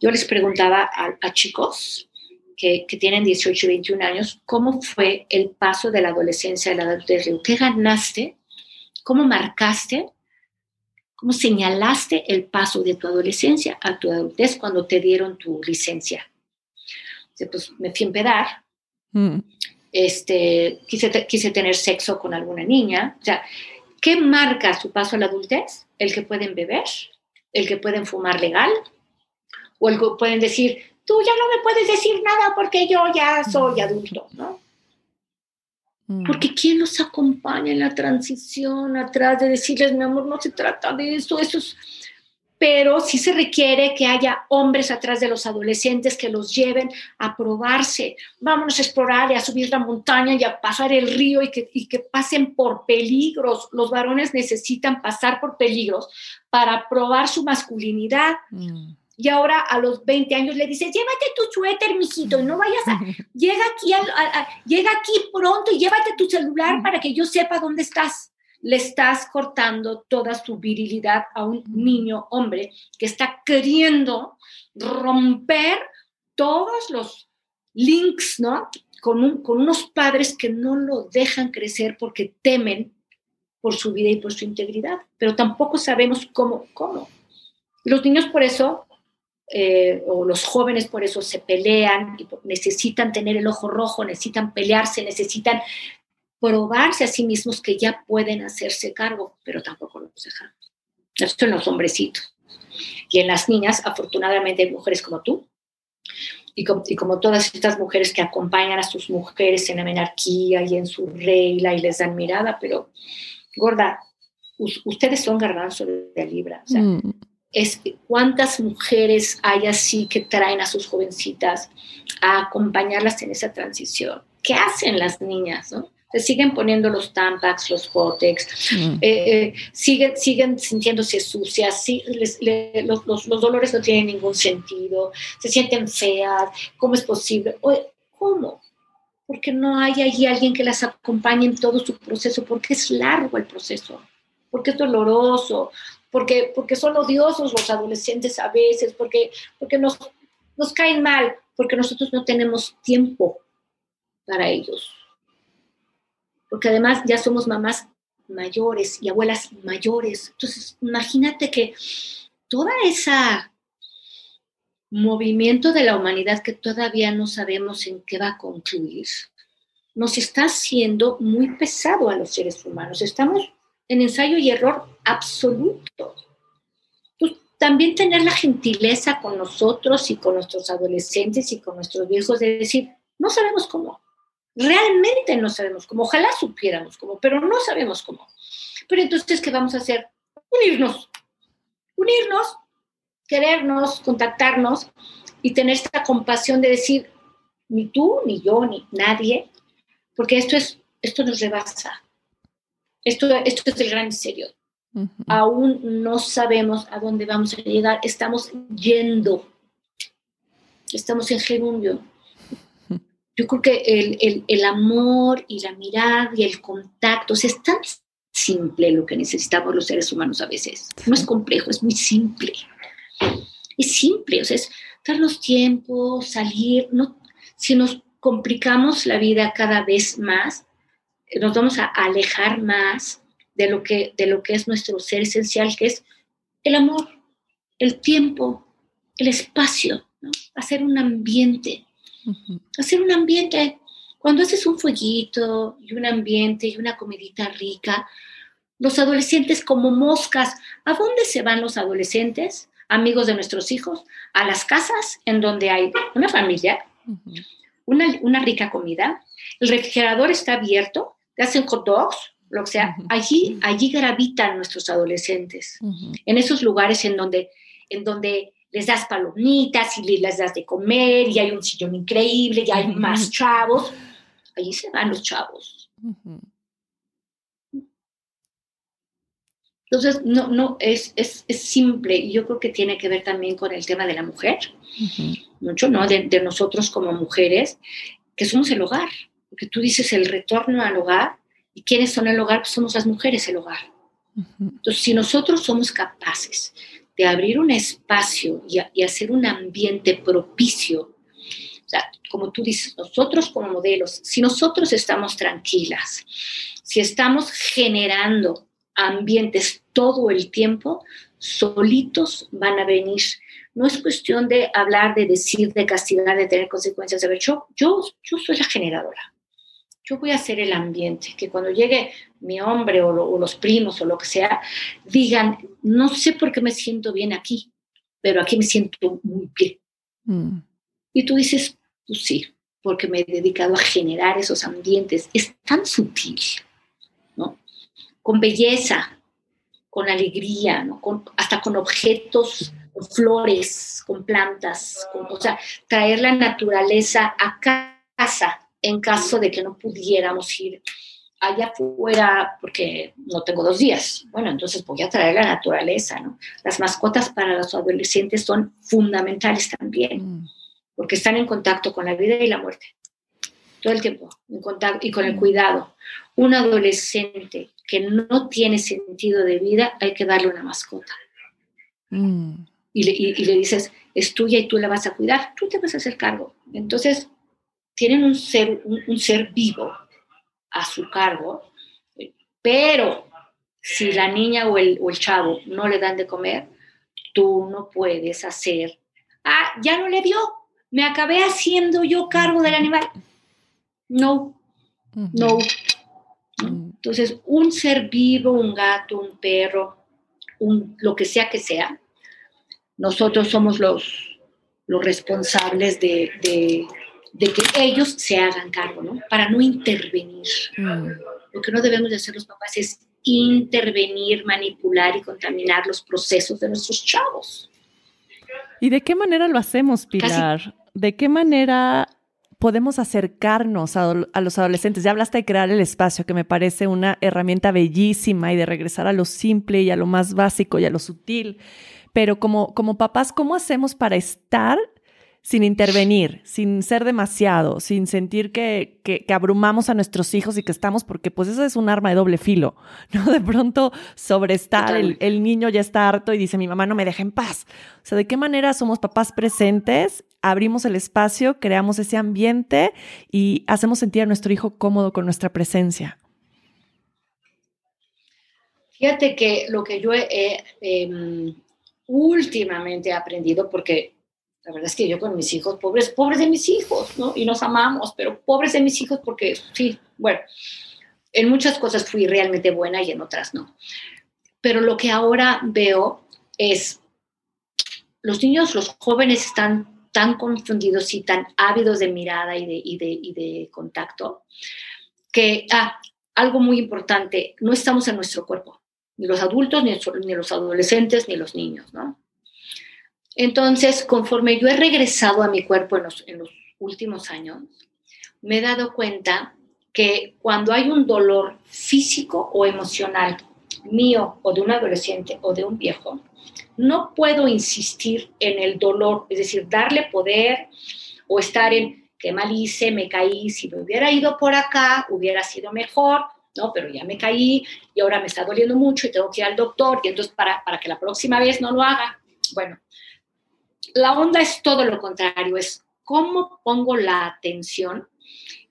Yo les preguntaba a, chicos que, tienen 18 y 21 años, ¿cómo fue el paso de la adolescencia a la adultez? ¿Qué ganaste? ¿Cómo marcaste? ¿Cómo señalaste el paso de tu adolescencia a tu adultez cuando te dieron tu licencia? Pues me fui a empedar. Mm este, quise, quise tener sexo con alguna niña. O sea, ¿qué marca su paso a la adultez? El que pueden beber, el que pueden fumar legal, o el que pueden decir, tú ya no me puedes decir nada porque yo ya soy adulto, ¿no? Mm. Porque ¿quién los acompaña en la transición atrás de decirles, mi amor, no se trata de eso, eso es pero sí se requiere que haya hombres atrás de los adolescentes que los lleven a probarse. Vámonos a explorar y a subir la montaña y a pasar el río y que, que pasen por peligros. Los varones necesitan pasar por peligros para probar su masculinidad. Mm. Y ahora a los 20 años le dice, llévate tu suéter, mijito, y no vayas a... llega aquí, llega aquí pronto y llévate tu celular mm. para que yo sepa dónde estás. Le estás cortando toda su virilidad a un niño hombre que está queriendo romper todos los links, ¿no? Con, unos padres que no lo dejan crecer porque temen por su vida y por su integridad, pero tampoco sabemos cómo. Los niños por eso, eh, o los jóvenes por eso se pelean necesitan tener el ojo rojo, necesitan pelearse, necesitan probarse a sí mismos que ya pueden hacerse cargo, pero tampoco los dejamos. Esto en los hombrecitos. Y en las niñas, afortunadamente, hay mujeres como tú, y como, todas estas mujeres que acompañan a sus mujeres en la menarquía y en su regla y les dan mirada, pero gorda, ustedes son garbanzo de libra. O sea, mm. es, ¿Cuántas mujeres hay así que traen a sus jovencitas a acompañarlas en esa transición? ¿Qué hacen las niñas? ¿no? Se siguen poniendo los tampax, los Botex, mm. eh, eh, siguen, siguen sintiéndose sucias, los, los, los, dolores no tienen ningún sentido, se sienten feas, ¿cómo es posible? ¿Cómo? Porque no hay allí alguien que las acompañe en todo su proceso, porque es largo el proceso, porque es doloroso, porque, porque son odiosos los adolescentes a veces, porque, porque nos, nos caen mal, porque nosotros no tenemos tiempo para ellos porque además ya somos mamás mayores y abuelas mayores. Entonces, imagínate que toda esa movimiento de la humanidad que todavía no sabemos en qué va a concluir, nos está haciendo muy pesado a los seres humanos. Estamos en ensayo y error absoluto. Pues, también tener la gentileza con nosotros y con nuestros adolescentes y con nuestros viejos de decir, no sabemos cómo, Realmente no sabemos cómo, ojalá supiéramos cómo, pero no sabemos cómo. Pero entonces, ¿qué vamos a hacer? Unirnos, unirnos, querernos, contactarnos y tener esta compasión de decir, ni tú, ni yo, ni nadie, porque esto, es, esto nos rebasa. Esto, esto es el gran serio. Aún no sabemos a dónde vamos a llegar. Estamos yendo. Estamos en gerundio yo creo que el, el, amor y la mirada y el contacto, o sea, es tan simple lo que necesitamos los seres humanos a veces. No es complejo, es muy simple. Es simple, o sea, es darnos tiempo, salir. No, si nos complicamos la vida cada vez más, nos vamos a alejar más de lo que, de lo que es nuestro ser esencial, que es el amor, el tiempo, el espacio, hacer un ambiente Hacer un ambiente, cuando haces un fueguito y un ambiente y una comidita rica, los adolescentes como moscas, ¿a dónde se van los adolescentes? Amigos de nuestros hijos, a las casas en donde hay una familia, una, rica comida, el refrigerador está abierto, te hacen hot dogs, lo que sea, allí, allí gravitan nuestros adolescentes, en esos lugares en donde, en donde les das palomitas y les das de comer y hay un sillón increíble y hay más chavos. Allí se van los chavos. Entonces, no, no, es, es, es, simple yo creo que tiene que ver también con el tema de la mujer, mucho, ¿no? De, de, nosotros como mujeres, que somos el hogar, porque tú dices el retorno al hogar, ¿y quiénes son el hogar? Pues somos las mujeres el hogar. Entonces, si nosotros somos capaces de abrir un espacio y, hacer un ambiente propicio. O sea, como tú dices, nosotros como modelos, si nosotros estamos tranquilas, si estamos generando ambientes todo el tiempo, solitos van a venir. No es cuestión de hablar, de decir, de castigar, de tener consecuencias. De ver, yo, yo, yo soy la generadora yo voy a hacer el ambiente, que cuando llegue mi hombre o, los primos o lo que sea, digan, no sé por qué me siento bien aquí, pero aquí me siento muy bien. Mm. Y tú dices, pues sí, porque me he dedicado a generar esos ambientes. Es tan sutil, ¿no? Con belleza, con alegría, ¿no? Con, hasta con objetos, con flores, con plantas, o sea, traer la naturaleza a casa en caso de que no pudiéramos ir allá afuera porque no tengo dos días. Bueno, entonces voy a traer la naturaleza, ¿no? Las mascotas para los adolescentes son fundamentales también, mm. porque están en contacto con la vida y la muerte todo el tiempo, en contacto y con el cuidado. Un adolescente que no tiene sentido de vida, hay que darle una mascota. Mm. Y, le, dices, es tuya y tú la vas a cuidar, tú te vas a hacer cargo. Entonces, tienen un ser, un, ser vivo a su cargo, pero si la niña o el, o el chavo no le dan de comer, tú no puedes hacer, ah, ya no le dio, me acabé haciendo yo cargo del animal. No, no. Entonces, un ser vivo, un gato, un perro, un, lo que sea que sea, nosotros somos los, los responsables de, que ellos se hagan cargo, ¿no? Para no intervenir. Mm. Lo que no debemos de hacer los papás es intervenir, manipular y contaminar los procesos de nuestros chavos. ¿Y de qué manera lo hacemos, Pilar? ¿De qué manera podemos acercarnos a, los adolescentes? Ya hablaste de crear el espacio, que me parece una herramienta bellísima y de regresar a lo simple y a lo más básico y a lo sutil. Pero como, como papás, ¿cómo hacemos para estar sin intervenir, sin ser demasiado, sin sentir que, que, abrumamos a nuestros hijos y que estamos, porque pues eso es un arma de doble filo, ¿no? De pronto sobreestar, el, el, niño ya está harto y dice, mi mamá no me deja en paz. O sea, ¿de qué manera somos papás presentes? Abrimos el espacio, creamos ese ambiente y hacemos sentir a nuestro hijo cómodo con nuestra presencia. Fíjate que lo que yo he, em, últimamente he aprendido, porque la verdad es que yo con mis hijos, pobres, pobres de mis hijos, ¿no? Y nos amamos, pero pobres de mis hijos porque, sí, bueno, en muchas cosas fui realmente buena y en otras no. Pero lo que ahora veo es, los niños, los jóvenes están tan confundidos y tan ávidos de mirada y de, y de, y de contacto, que, ah, algo muy importante, no estamos en nuestro cuerpo, ni los adultos, ni, ni los adolescentes, ni los niños, ¿no? Entonces, conforme yo he regresado a mi cuerpo en los, últimos años, me he dado cuenta que cuando hay un dolor físico o emocional mío o de un adolescente o de un viejo, no puedo insistir en el dolor, es decir, darle poder o estar en qué mal hice, me caí, si me hubiera ido por acá, hubiera sido mejor, ¿no? Pero ya me caí y ahora me está doliendo mucho y tengo que ir al doctor y entonces para, para que la próxima vez no lo haga. Bueno, la onda es todo lo contrario, es cómo pongo la atención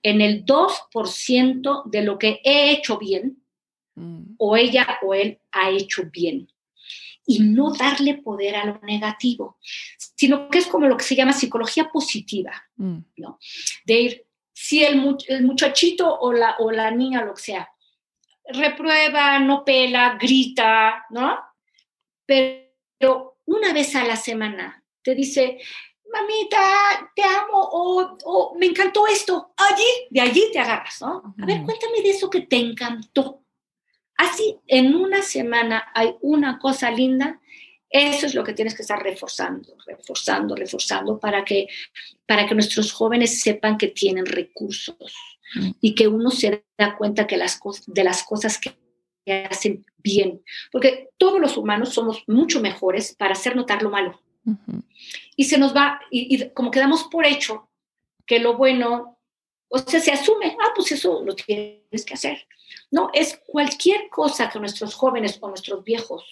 en el 2% de lo que he hecho bien mm. o ella o él ha hecho bien y no darle poder a lo negativo, sino que es como lo que se llama psicología positiva, mm. ¿no? De ir, si el, el muchachito o la, o la niña, lo que sea, reprueba, no pela, grita, ¿no? Pero una vez a la semana te dice, mamita, te amo, o, me encantó esto, allí, de allí te agarras, ¿no? A ver, cuéntame de eso que te encantó. Así, en una semana hay una cosa linda, eso es lo que tienes que estar reforzando, reforzando, reforzando para que, para que nuestros jóvenes sepan que tienen recursos y que uno se da cuenta que las de las cosas que hacen bien, porque todos los humanos somos mucho mejores para hacer notar lo malo. Y se nos va, y, como quedamos por hecho que lo bueno, o sea, se asume, ah, pues eso lo tienes que hacer. No, es cualquier cosa que nuestros jóvenes o nuestros viejos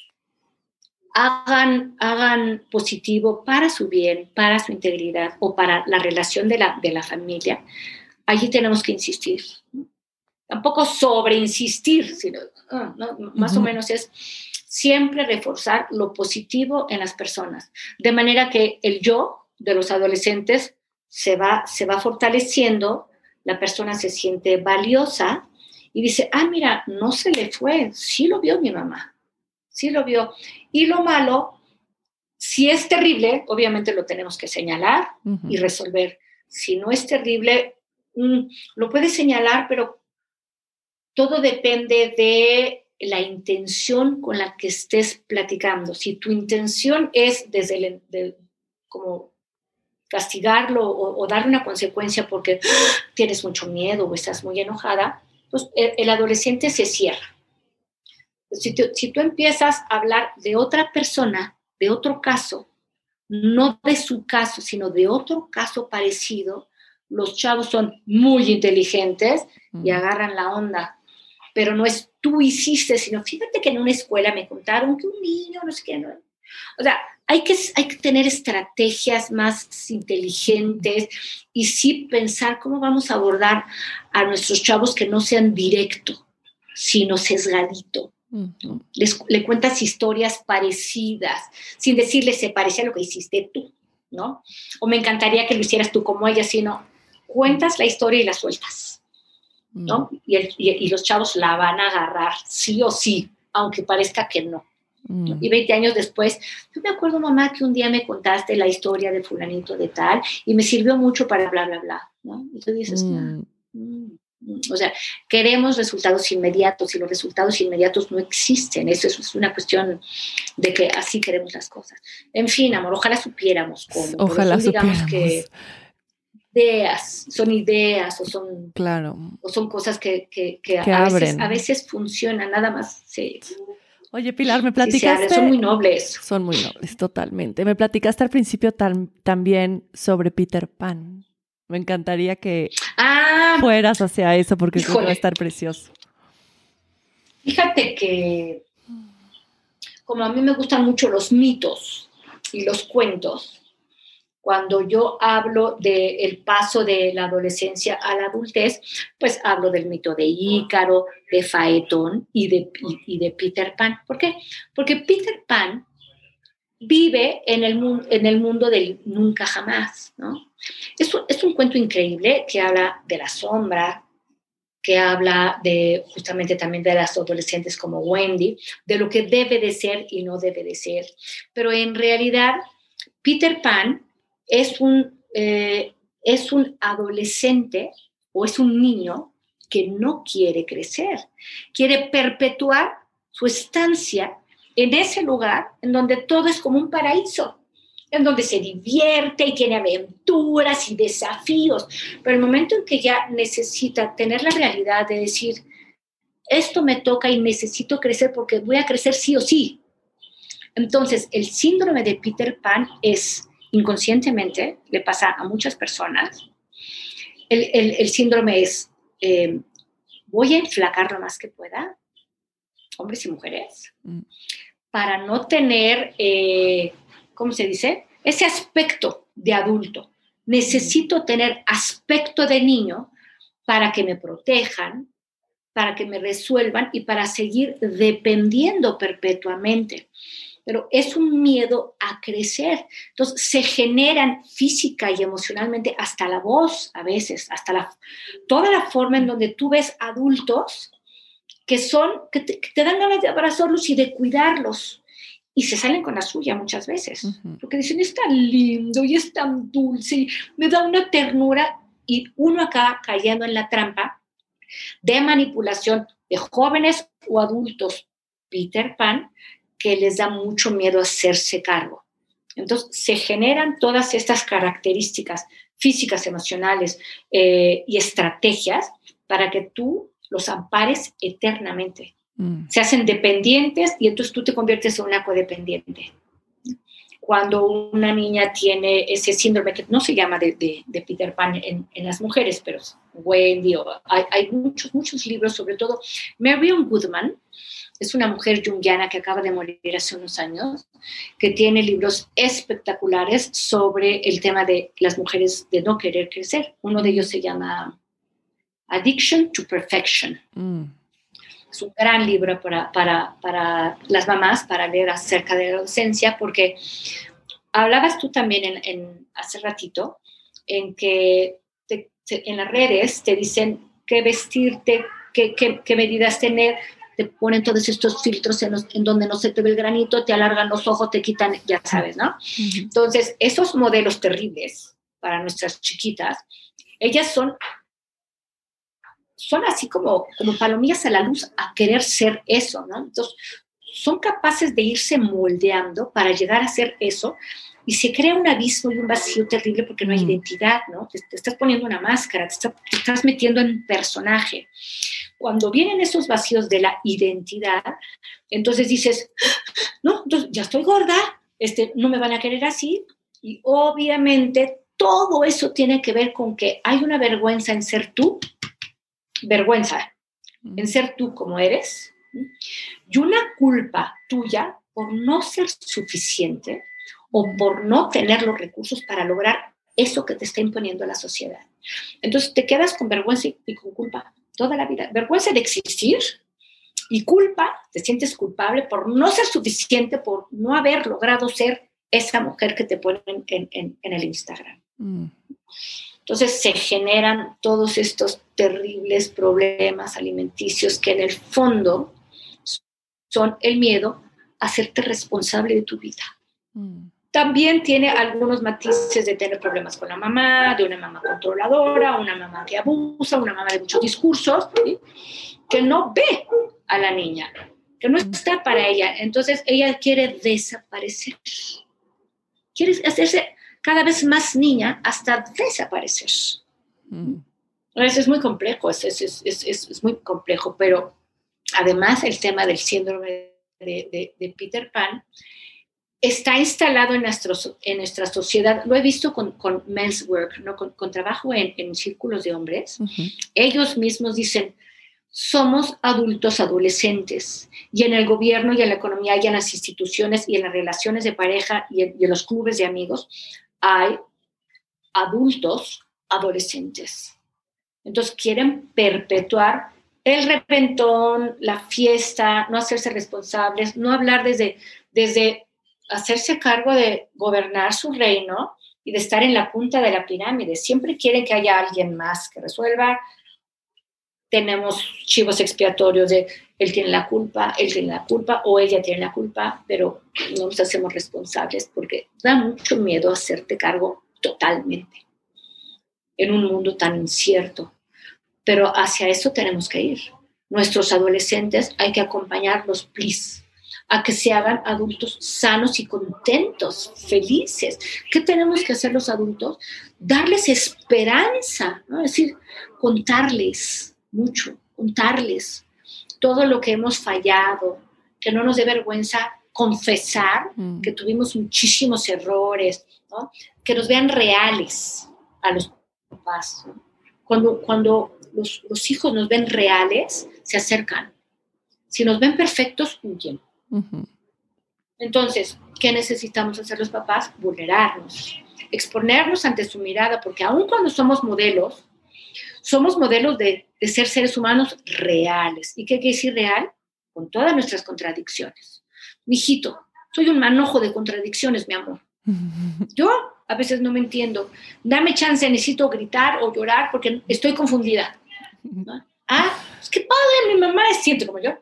hagan, hagan positivo para su bien, para su integridad o para la relación de la, de la familia, allí tenemos que insistir. Tampoco sobre insistir, sino ah, más o menos es siempre reforzar lo positivo en las personas, de manera que el yo de los adolescentes se va, se va fortaleciendo, la persona se siente valiosa y dice, ah, mira, no se le fue, sí lo vio mi mamá, sí lo vio. Y lo malo, si es terrible, obviamente lo tenemos que señalar y resolver. Si no es terrible, mm, lo puedes señalar, pero todo depende de la intención con la que estés platicando. Si tu intención es desde el, como castigarlo o, darle una consecuencia porque tienes mucho miedo o estás muy enojada, pues el, adolescente se cierra. Si, si tú empiezas a hablar de otra persona, de otro caso, no de su caso, sino de otro caso parecido, los chavos son muy inteligentes y agarran la onda, pero no es tú hiciste, sino fíjate que en una escuela me contaron que un niño, no sé qué, no. O sea, hay que, hay que tener estrategias más inteligentes y sí pensar cómo vamos a abordar a nuestros chavos que no sean directo, sino sesgadito. Les, le cuentas historias parecidas, sin decirle se parece a lo que hiciste tú, ¿no? O me encantaría que lo hicieras tú como ella, sino cuentas la historia y la sueltas, ¿no? Mm. Y, y, los chavos la van a agarrar, sí o sí, aunque parezca que no. Mm. Y 20 años después, yo me acuerdo, mamá, que un día me contaste la historia de fulanito de tal y me sirvió mucho para bla, bla, bla, ¿no? Y tú dices, mm. Mm, o sea, queremos resultados inmediatos y los resultados inmediatos no existen. Eso es una cuestión de que así queremos las cosas. En fin, amor, ojalá supiéramos cómo. Ojalá supiéramos. que ideas, son ideas o son, claro. o son cosas que, que, que, a, veces, a, veces, funcionan, nada más se, Oye, Pilar, me platicaste. son muy nobles. Son muy nobles, totalmente. Me platicaste al principio también sobre Peter Pan. Me encantaría que ah, fueras hacia eso porque que va a estar precioso. Fíjate que, como a mí me gustan mucho los mitos y los cuentos, cuando yo hablo del paso de la adolescencia a la adultez, pues hablo del mito de Ícaro, de Faetón y de, de Peter Pan. ¿Por qué? Porque Peter Pan vive en el, en el mundo del nunca jamás, ¿no? Es un, es un cuento increíble que habla de la sombra, que habla de justamente también de las adolescentes como Wendy, de lo que debe de ser y no debe de ser. Pero en realidad, Peter Pan es un, eh, es un adolescente o es un niño que no quiere crecer, quiere perpetuar su estancia en ese lugar en donde todo es como un paraíso, en donde se divierte y tiene aventuras y desafíos, pero el momento en que ya necesita tener la realidad de decir, esto me toca y necesito crecer porque voy a crecer sí o sí. Entonces, el síndrome de Peter Pan es inconscientemente, le pasa a muchas personas. El, síndrome es, eh, voy a enflacar lo más que pueda, hombres y mujeres, mm. para no tener, eh, ¿cómo se dice? Ese aspecto de adulto. Necesito tener aspecto de niño para que me protejan, para que me resuelvan y para seguir dependiendo perpetuamente pero es un miedo a crecer. Entonces se generan física y emocionalmente hasta la voz a veces, hasta la, toda la forma en donde tú ves adultos que son, que te, dan ganas de abrazarlos y de cuidarlos. Y se salen con la suya muchas veces, porque dicen, es tan lindo y es tan dulce, y me da una ternura. Y uno acá cayendo en la trampa de manipulación de jóvenes o adultos Peter Pan, que les da mucho miedo hacerse cargo. Entonces, se generan todas estas características físicas, emocionales eh, y estrategias para que tú los ampares eternamente. Mm. Se hacen dependientes y entonces tú te conviertes en una codependiente. Cuando una niña tiene ese síndrome que no se llama de, Peter Pan en, las mujeres, pero Wendy, hay, hay, muchos, muchos libros, sobre todo Marion Goodman, es una mujer junguiana que acaba de morir hace unos años, que tiene libros espectaculares sobre el tema de las mujeres de no querer crecer. Uno de ellos se llama Addiction to Perfection. Mm. Es un gran libro para, para, para, las mamás para leer acerca de la adolescencia, porque hablabas tú también en, hace ratito en que en las redes te dicen qué vestirte, qué, qué, qué medidas tener, te ponen todos estos filtros en, donde no se te ve el granito, te alargan los ojos, te quitan, ya sabes, ¿no? Entonces, esos modelos terribles para nuestras chiquitas, ellas son, son así como, como palomillas a la luz a querer ser eso, ¿no? Entonces, son capaces de irse moldeando para llegar a ser eso y se crea un abismo y un vacío terrible porque no hay identidad, ¿no? Te, estás poniendo una máscara, te, te, estás metiendo en un personaje. Cuando vienen esos vacíos de la identidad, entonces dices, no, entonces ya estoy gorda, este, no me van a querer así. Y obviamente todo eso tiene que ver con que hay una vergüenza en ser tú, vergüenza en ser tú como eres, y una culpa tuya por no ser suficiente o por no tener los recursos para lograr eso que te está imponiendo la sociedad. Entonces te quedas con vergüenza y con culpa toda la vida. Vergüenza de existir y culpa, te sientes culpable por no ser suficiente, por no haber logrado ser esa mujer que te ponen en, el Instagram. Mm. Entonces se generan todos estos terribles problemas alimenticios que en el fondo son el miedo a hacerte responsable de tu vida. Mm. También tiene algunos matices de tener problemas con la mamá, de una mamá controladora, una mamá que abusa, una mamá de muchos discursos, que no ve a la niña, que no está para ella. Entonces ella quiere desaparecer. Quiere hacerse cada vez más niña hasta desaparecer. Mm. Eso es muy complejo, es, es, es, muy complejo, pero además el tema del síndrome de, de Peter Pan está instalado en, en nuestra sociedad. Lo he visto con, con men's work, ¿no? con, trabajo en, en, círculos de hombres. Ellos mismos dicen, somos adultos adolescentes y en el gobierno y en la economía y en las instituciones y en las relaciones de pareja y en, los clubes de amigos hay adultos adolescentes. Entonces quieren perpetuar el repentón, la fiesta, no hacerse responsables, no hablar desde, desde hacerse cargo de gobernar su reino y de estar en la punta de la pirámide. Siempre quieren que haya alguien más que resuelva. Tenemos chivos expiatorios de él tiene la culpa, él tiene la culpa o ella tiene la culpa, pero no nos hacemos responsables porque da mucho miedo hacerte cargo totalmente en un mundo tan incierto. Pero hacia eso tenemos que ir. Nuestros adolescentes hay que acompañarlos, please a que se hagan adultos sanos y contentos, felices. ¿Qué tenemos que hacer los adultos? Darles esperanza, ¿no? es decir, contarles mucho, contarles todo lo que hemos fallado, que no nos dé vergüenza confesar mm. que tuvimos muchísimos errores, ¿no? que nos vean reales a los papás. Cuando, cuando los, los hijos nos ven reales, se acercan. Si nos ven perfectos, huyen. Entonces, ¿qué necesitamos hacer los papás? Vulnerarnos, exponernos ante su mirada, porque aun cuando somos modelos, somos modelos de, ser seres humanos reales. ¿Y qué quiere decir real? Con todas nuestras contradicciones. Mijito, soy un manojo de contradicciones, mi amor. Yo a veces no me entiendo. Dame chance, necesito gritar o llorar porque estoy confundida. Ah, es que padre, mi mamá es siente como yo.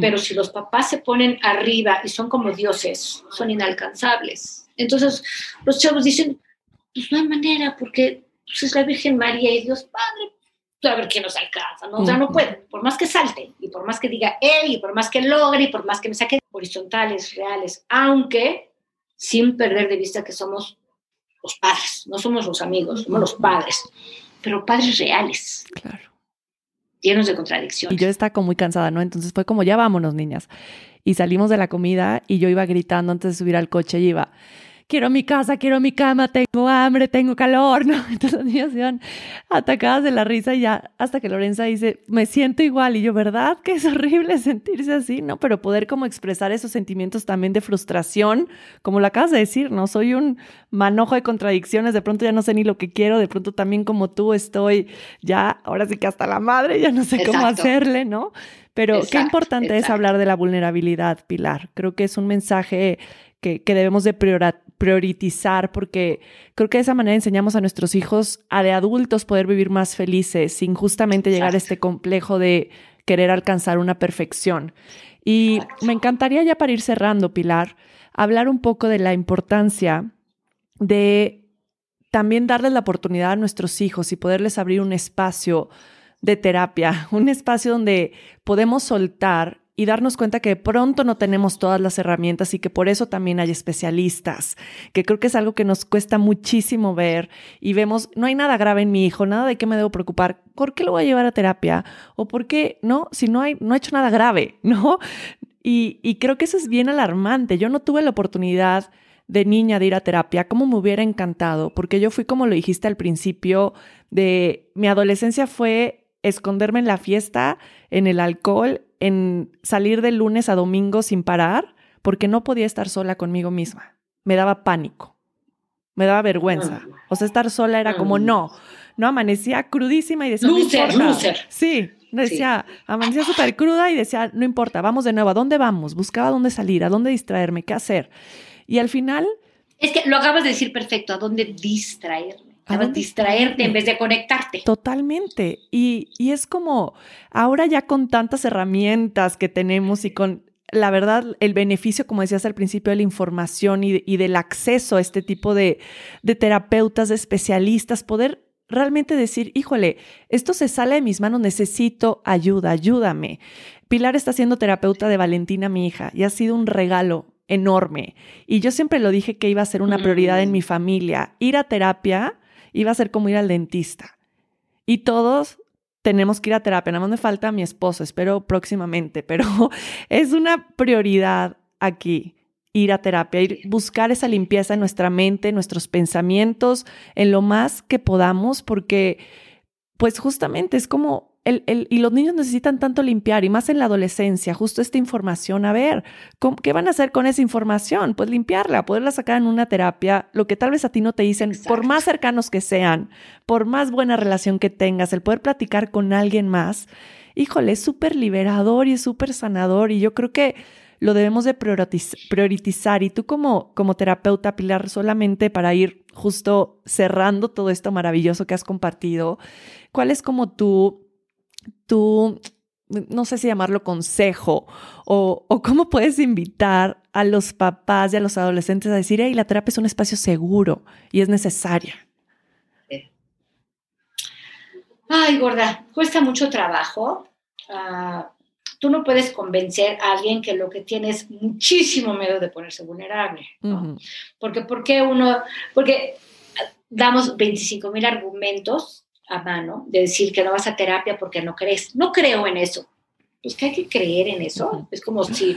Pero si los papás se ponen arriba y son como dioses, son inalcanzables. Entonces los chavos dicen, pues no hay manera, porque pues, es la Virgen María y Dios Padre, pues, a ver quién nos alcanza, ¿no? O sea, no pueden, por más que salte, y por más que diga él, y por más que logre, y por más que me saque horizontales, reales, aunque sin perder de vista que somos los padres, no somos los amigos, somos los padres, pero padres reales. Claro llenos de contradicciones. Y yo estaba como muy cansada, ¿no? Entonces fue como, ya vámonos, niñas. Y salimos de la comida y yo iba gritando antes de subir al coche y iba, quiero mi casa, quiero mi cama, tengo hambre, tengo calor, ¿no? Entonces los niños iban atacadas de la risa y ya hasta que Lorenza dice, me siento igual y yo, ¿verdad? Que es horrible sentirse así, ¿no? Pero poder como expresar esos sentimientos también de frustración, como lo acabas de decir, ¿no? Soy un manojo de contradicciones, de pronto ya no sé ni lo que quiero, de pronto también como tú estoy ya, ahora sí que hasta la madre, ya no sé cómo hacerle, ¿no? Pero qué importante es hablar de la vulnerabilidad, Pilar. Creo que es un mensaje que, debemos de priorizar porque creo que de esa manera enseñamos a nuestros hijos a de adultos poder vivir más felices sin justamente llegar a este complejo de querer alcanzar una perfección. Y me encantaría ya para ir cerrando, Pilar, hablar un poco de la importancia de también darles la oportunidad a nuestros hijos y poderles abrir un espacio de terapia, un espacio donde podemos soltar y darnos cuenta que de pronto no tenemos todas las herramientas y que por eso también hay especialistas, que creo que es algo que nos cuesta muchísimo ver y vemos, no hay nada grave en mi hijo, nada de qué me debo preocupar, ¿por qué lo voy a llevar a terapia? ¿O por qué no? Si no, hay, no ha hecho nada grave, ¿no? Y, y creo que eso es bien alarmante. Yo no tuve la oportunidad de niña de ir a terapia, como me hubiera encantado, porque yo fui como lo dijiste al principio, de mi adolescencia fue esconderme en la fiesta, en el alcohol, en salir de lunes a domingo sin parar, porque no podía estar sola conmigo misma. Me daba pánico, me daba vergüenza. Ah. O sea, estar sola era como, ah. no, no, amanecía crudísima y decía, loser, loser. Sí, decía, amanecía súper cruda y decía, no importa, vamos de nuevo, ¿a dónde vamos? Buscaba dónde salir, a dónde distraerme, qué hacer. Y al final... Es que lo acabas de decir perfecto, ¿a dónde distraerme? ¿A dónde distraerte en vez de conectarte. Totalmente. Y, y es como, ahora ya con tantas herramientas que tenemos y con la verdad, el beneficio, como decías al principio, de la información y, y del acceso a este tipo de, de, terapeutas, de especialistas, poder realmente decir, híjole, esto se sale de mis manos, necesito ayuda, ayúdame. Pilar está siendo terapeuta de Valentina, mi hija, y ha sido un regalo enorme. Y yo siempre lo dije que iba a ser una prioridad en mm. mi familia. Ir a terapia iba a ser como ir al dentista. Y todos tenemos que ir a terapia. Nada más me falta mi esposo, espero próximamente, pero es una prioridad aquí ir a terapia, ir buscar esa limpieza en nuestra mente, nuestros pensamientos, en lo más que podamos, porque pues justamente es como el, el, y los niños necesitan tanto limpiar, y más en la adolescencia, justo esta información. A ver, ¿qué van a hacer con esa información? Pues limpiarla, poderla sacar en una terapia, lo que tal vez a ti no te dicen, por más cercanos que sean, por más buena relación que tengas, el poder platicar con alguien más, híjole, es súper liberador y es súper sanador. Y yo creo que lo debemos de priorizar. Y tú como, como terapeuta, Pilar, solamente para ir justo cerrando todo esto maravilloso que has compartido, ¿cuál es como tu, tu no sé si llamarlo consejo, o, o, cómo puedes invitar a los papás y a los adolescentes a decir, hey, la terapia es un espacio seguro y es necesaria. Ay, gorda, cuesta mucho trabajo. Ah, tú no puedes convencer a alguien que lo que tiene es muchísimo miedo de ponerse vulnerable, ¿no? Porque, porque uno, porque damos 25 mil argumentos a mano de decir que no vas a terapia porque no crees. No creo en eso. Pues que hay que creer en eso. Es como si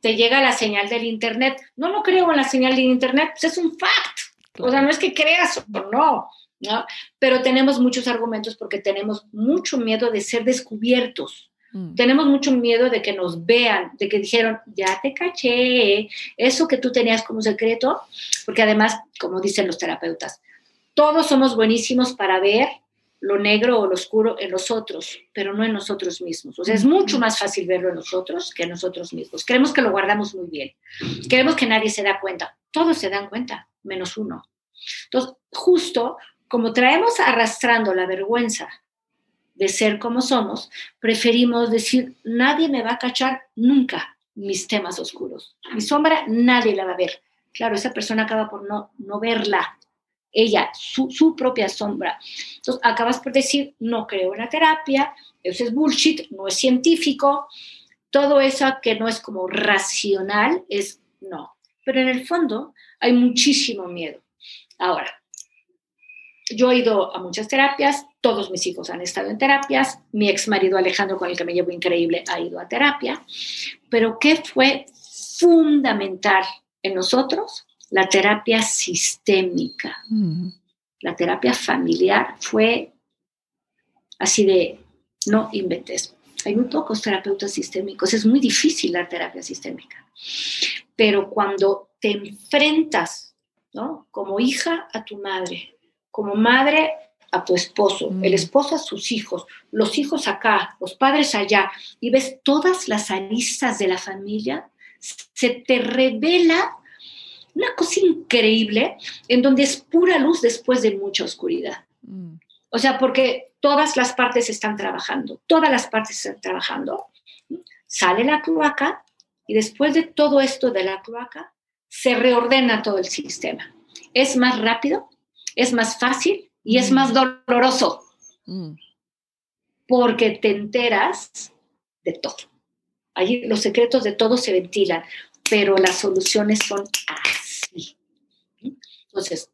te llega la señal del Internet. No, no creo en la señal del Internet, pues es un fact. O sea, no es que creas o no, ¿no? Pero tenemos muchos argumentos porque tenemos mucho miedo de ser descubiertos. Mm. Tenemos mucho miedo de que nos vean, de que dijeron, ya te caché, eso que tú tenías como secreto, porque además, como dicen los terapeutas, todos somos buenísimos para ver lo negro o lo oscuro en los otros, pero no en nosotros mismos. O sea, es mucho más fácil verlo en nosotros que en nosotros mismos. Creemos que lo guardamos muy bien. Queremos que nadie se da cuenta. Todos se dan cuenta, menos uno. Entonces, justo como traemos arrastrando la vergüenza de ser como somos, preferimos decir, nadie me va a cachar nunca mis temas oscuros. Mi sombra nadie la va a ver. Claro, esa persona acaba por no, no verla, ella, su, propia sombra. Entonces, acabas por decir, no creo en la terapia, eso es bullshit, no es científico, todo eso que no es como racional es no. Pero en el fondo hay muchísimo miedo. Ahora, yo he ido a muchas terapias, todos mis hijos han estado en terapias, mi ex marido Alejandro, con el que me llevo increíble, ha ido a terapia, pero ¿qué fue fundamental en nosotros? La terapia sistémica. Mm. La terapia familiar fue así de, no inventes. Hay muy pocos terapeutas sistémicos, es muy difícil la terapia sistémica. Pero cuando te enfrentas, ¿no? Como hija a tu madre, como madre a tu esposo, el mm. esposo a sus hijos, los hijos acá, los padres allá, y ves todas las aristas de la familia, se te revela una cosa increíble en donde es pura luz después de mucha oscuridad. Mm. O sea, porque todas las partes están trabajando, todas las partes están trabajando. Sale la cloaca y después de todo esto de la cloaca, se reordena todo el sistema. Es más rápido, es más fácil y es más doloroso mm. porque te enteras de todo. Allí los secretos de todo se ventilan, pero las soluciones son así. Entonces,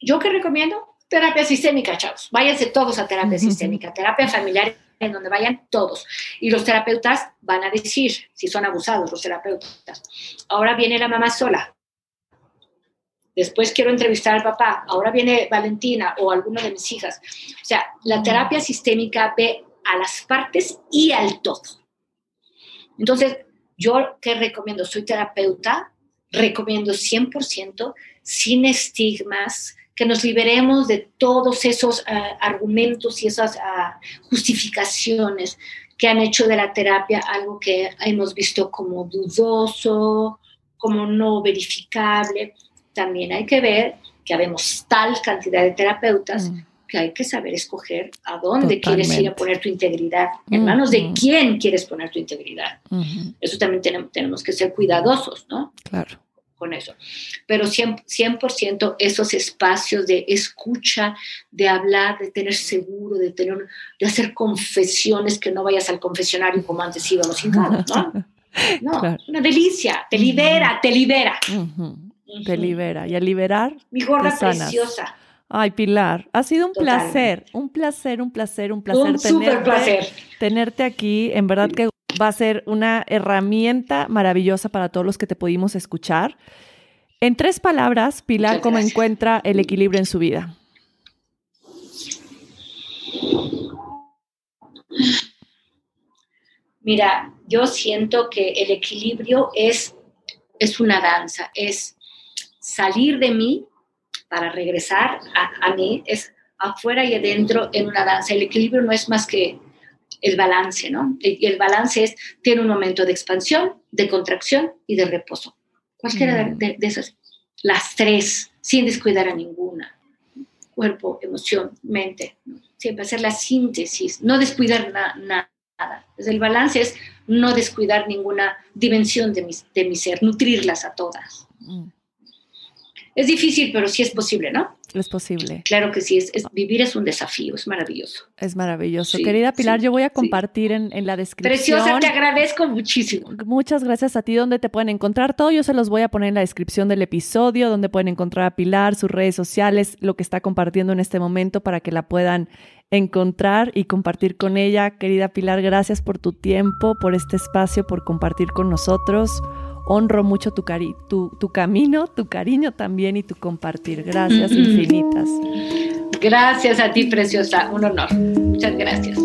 ¿yo qué recomiendo? Terapia sistémica, chavos. Váyanse todos a terapia sistémica, terapia familiar en donde vayan todos. Y los terapeutas van a decir, si son abusados los terapeutas, ahora viene la mamá sola. después quiero entrevistar al papá, ahora viene Valentina o alguna de mis hijas. O sea, la terapia sistémica ve a las partes y al todo. Entonces, yo qué recomiendo, soy terapeuta, recomiendo 100% sin estigmas, que nos liberemos de todos esos ah, argumentos y esas ah, justificaciones que han hecho de la terapia algo que hemos visto como dudoso, como no verificable. También hay que ver que habemos tal cantidad de terapeutas mm. que hay que saber escoger a dónde quieres ir a poner tu integridad, en manos de quién quieres poner tu integridad. Eso también tenemos, tenemos que ser cuidadosos, ¿no? Claro con eso. Pero 100%, esos espacios de escucha, de hablar, de tener seguro, de, tener, de hacer confesiones, que no vayas al confesionario como antes íbamos sin ¿no? No, una delicia, te libera, te libera. Te libera. Y al liberar. Mi gorda preciosa. Ay, Pilar, ha sido un placer, un placer, un placer, un placer un tenerte, placer. tenerte aquí. En verdad que va a ser una herramienta maravillosa para todos los que te pudimos escuchar. En tres palabras, Pilar, ¿cómo encuentra el equilibrio en su vida? Mira, yo siento que el equilibrio es, es una danza, es salir de mí para regresar a, a mí, es afuera y adentro en una danza. El equilibrio no es más que el balance, ¿no? Y el balance es, tiene un momento de expansión, de contracción y de reposo. Cualquiera mm. de, esas, las tres, sin descuidar a ninguna. Cuerpo, emoción, mente. Siempre hacer la síntesis, no descuidar nada. el balance es no descuidar ninguna dimensión de mi, de mi ser, nutrirlas a todas. Mm. Es difícil, pero sí es posible, ¿no? Es posible. Claro que sí, es, vivir es un desafío, es maravilloso. Es maravilloso. Querida Pilar, yo voy a compartir en, la descripción. Preciosa, te agradezco muchísimo. Muchas gracias a ti. ¿Dónde te pueden encontrar todo? Yo se los voy a poner en la descripción del episodio, donde pueden encontrar a Pilar, sus redes sociales, lo que está compartiendo en este momento para que la puedan encontrar y compartir con ella. Querida Pilar, gracias por tu tiempo, por este espacio, por compartir con nosotros honro mucho tu, cari tu, tu, camino, tu cariño también y tu compartir. Gracias infinitas. Gracias a ti, preciosa. Un honor. Muchas gracias.